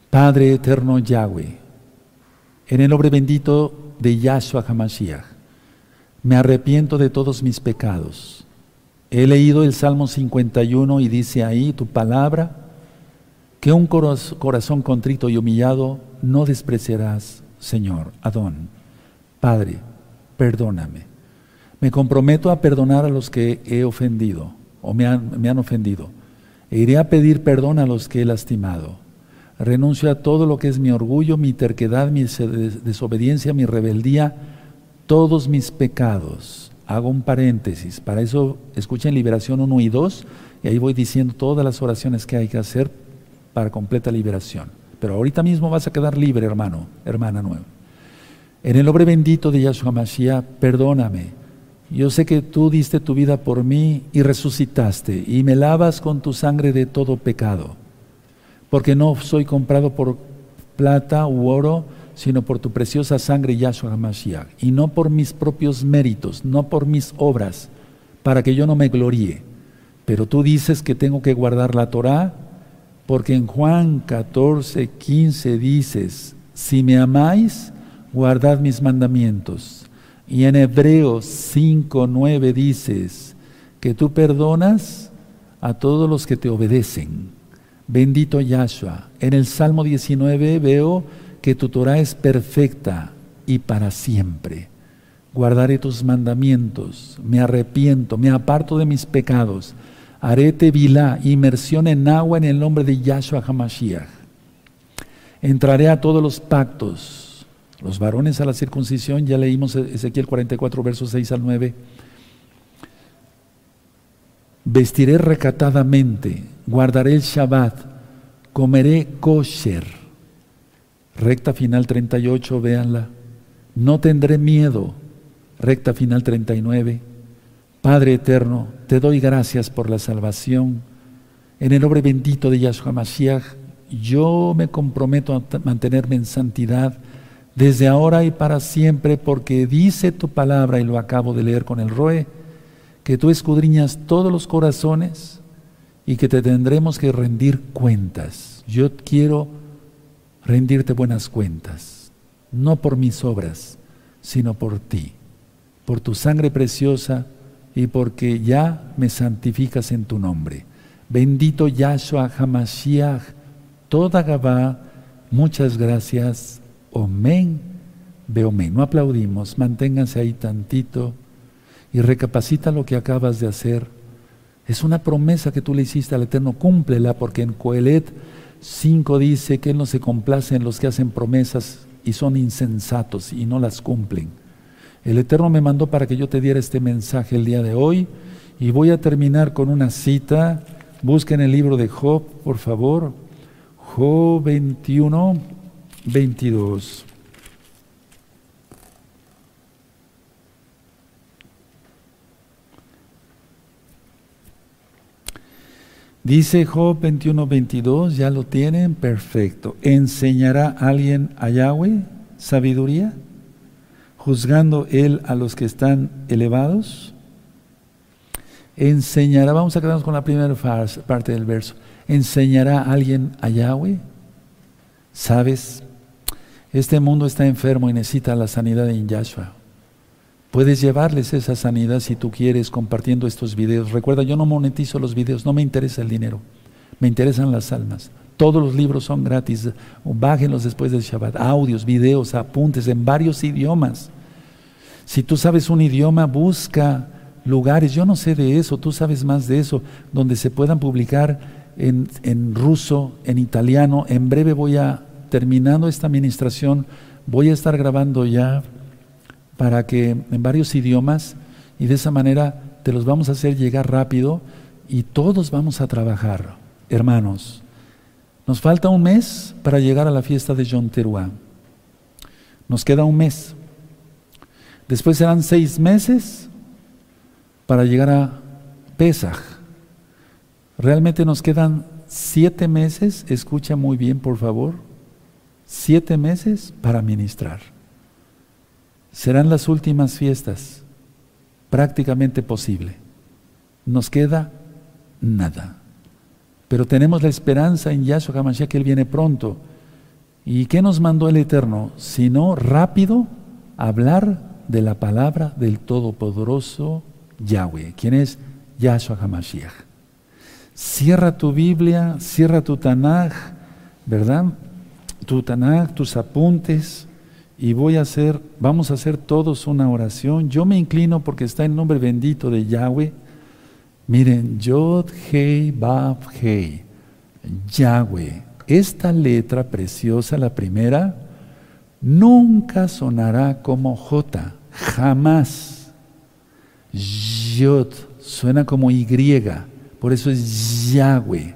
Padre eterno Yahweh, en el nombre bendito de Yahshua HaMashiach, me arrepiento de todos mis pecados. He leído el Salmo 51 y dice ahí tu palabra, que un corazón contrito y humillado no despreciarás, Señor, Adón. Padre, perdóname. Me comprometo a perdonar a los que he ofendido o me han, me han ofendido. E iré a pedir perdón a los que he lastimado. Renuncio a todo lo que es mi orgullo, mi terquedad, mi desobediencia, mi rebeldía, todos mis pecados. Hago un paréntesis. Para eso escuchen Liberación 1 y 2 y ahí voy diciendo todas las oraciones que hay que hacer para completa liberación. Pero ahorita mismo vas a quedar libre, hermano, hermana nueva. En el nombre bendito de Yahshua Mashiach, perdóname yo sé que tú diste tu vida por mí y resucitaste y me lavas con tu sangre de todo pecado, porque no soy comprado por plata u oro, sino por tu preciosa sangre Yahshua HaMashiach, y no por mis propios méritos, no por mis obras, para que yo no me gloríe. Pero tú dices que tengo que guardar la Torah, porque en Juan 14, 15 dices, si me amáis, guardad mis mandamientos. Y en Hebreos 5, 9 dices que tú perdonas a todos los que te obedecen. Bendito Yahshua. En el Salmo 19 veo que tu Torah es perfecta y para siempre. Guardaré tus mandamientos, me arrepiento, me aparto de mis pecados. Haré tevilá, inmersión en agua en el nombre de Yahshua HaMashiach. Entraré a todos los pactos. Los varones a la circuncisión, ya leímos Ezequiel 44, versos 6 al 9. Vestiré recatadamente, guardaré el Shabbat, comeré kosher. Recta final 38, véanla. No tendré miedo. Recta final 39. Padre eterno, te doy gracias por la salvación. En el nombre bendito de Yahshua Mashiach, yo me comprometo a mantenerme en santidad desde ahora y para siempre, porque dice tu palabra, y lo acabo de leer con el Roe, que tú escudriñas todos los corazones y que te tendremos que rendir cuentas. Yo quiero rendirte buenas cuentas, no por mis obras, sino por ti, por tu sangre preciosa y porque ya me santificas en tu nombre. Bendito Yahshua Hamashiach, toda Gabá, muchas gracias. Omen, omen. No aplaudimos, manténganse ahí tantito y recapacita lo que acabas de hacer. Es una promesa que tú le hiciste al Eterno, cúmplela, porque en Coelet 5 dice que Él no se complace en los que hacen promesas y son insensatos y no las cumplen. El Eterno me mandó para que yo te diera este mensaje el día de hoy y voy a terminar con una cita. Busquen el libro de Job, por favor. Job 21, 22. Dice Job 21, 22, ya lo tienen, perfecto. ¿Enseñará alguien a Yahweh sabiduría? ¿Juzgando él a los que están elevados? ¿Enseñará, vamos a quedarnos con la primera parte del verso, ¿enseñará alguien a Yahweh? ¿Sabes? Este mundo está enfermo y necesita la sanidad en Yahshua. Puedes llevarles esa sanidad si tú quieres compartiendo estos videos. Recuerda, yo no monetizo los videos, no me interesa el dinero, me interesan las almas. Todos los libros son gratis, bájenlos después del Shabbat, audios, videos, apuntes en varios idiomas. Si tú sabes un idioma, busca lugares, yo no sé de eso, tú sabes más de eso, donde se puedan publicar en, en ruso, en italiano. En breve voy a, terminando esta administración, voy a estar grabando ya para que en varios idiomas y de esa manera te los vamos a hacer llegar rápido y todos vamos a trabajar, hermanos. Nos falta un mes para llegar a la fiesta de John Teruá. Nos queda un mes. Después serán seis meses para llegar a Pesach. Realmente nos quedan siete meses, escucha muy bien por favor, siete meses para ministrar serán las últimas fiestas, prácticamente posible. Nos queda nada. Pero tenemos la esperanza en Yahshua HaMashiach que Él viene pronto. ¿Y qué nos mandó el Eterno? Sino rápido hablar de la palabra del Todopoderoso Yahweh, quien es Yahshua HaMashiach. Cierra tu Biblia, cierra tu Tanaj, ¿verdad? Tu Tanaj, tus apuntes, y voy a hacer, vamos a hacer todos una oración. Yo me inclino porque está el nombre bendito de Yahweh. Miren, Yod Hei Bab Hei, Yahweh. Esta letra preciosa, la primera, nunca sonará como J, jamás. Yod suena como Y, por eso es Yahweh.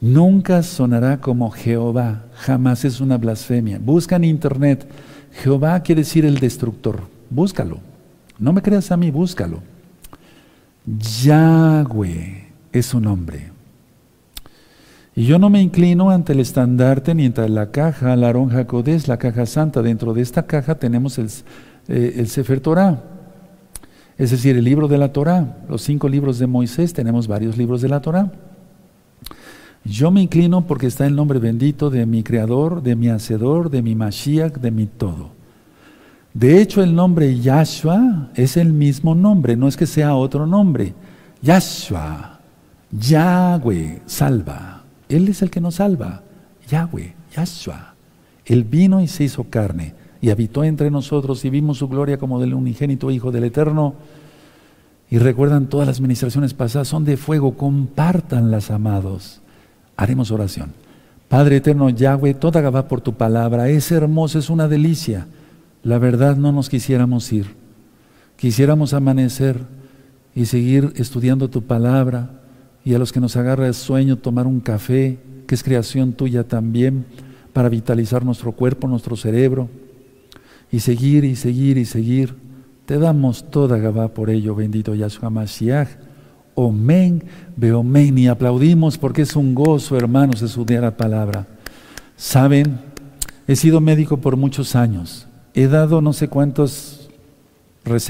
Nunca sonará como Jehová, jamás es una blasfemia. Busca en internet, Jehová quiere decir el destructor, búscalo. No me creas a mí, búscalo. Yahweh es su nombre. Y yo no me inclino ante el estandarte ni ante la caja, la aronja Codés, la caja santa. Dentro de esta caja tenemos el, eh, el Sefer Torah, es decir, el libro de la Torah. Los cinco libros de Moisés, tenemos varios libros de la Torah. Yo me inclino porque está el nombre bendito de mi Creador, de mi Hacedor, de mi Mashiach, de mi todo. De hecho, el nombre Yahshua es el mismo nombre, no es que sea otro nombre. Yahshua, Yahweh, salva. Él es el que nos salva. Yahweh, Yahshua. Él vino y se hizo carne y habitó entre nosotros y vimos su gloria como del unigénito Hijo del Eterno. Y recuerdan todas las ministraciones pasadas, son de fuego, compártanlas, amados. Haremos oración. Padre eterno Yahweh, toda Gabá por tu palabra, es hermosa, es una delicia. La verdad no nos quisiéramos ir. Quisiéramos amanecer y seguir estudiando tu palabra y a los que nos agarra el sueño tomar un café, que es creación tuya también, para vitalizar nuestro cuerpo, nuestro cerebro, y seguir y seguir y seguir. Te damos toda Gabá por ello, bendito Yahshua Mashiach. Omen, Beomen, y aplaudimos porque es un gozo, hermanos, estudiar la palabra. Saben, he sido médico por muchos años, he dado no sé cuántos recetas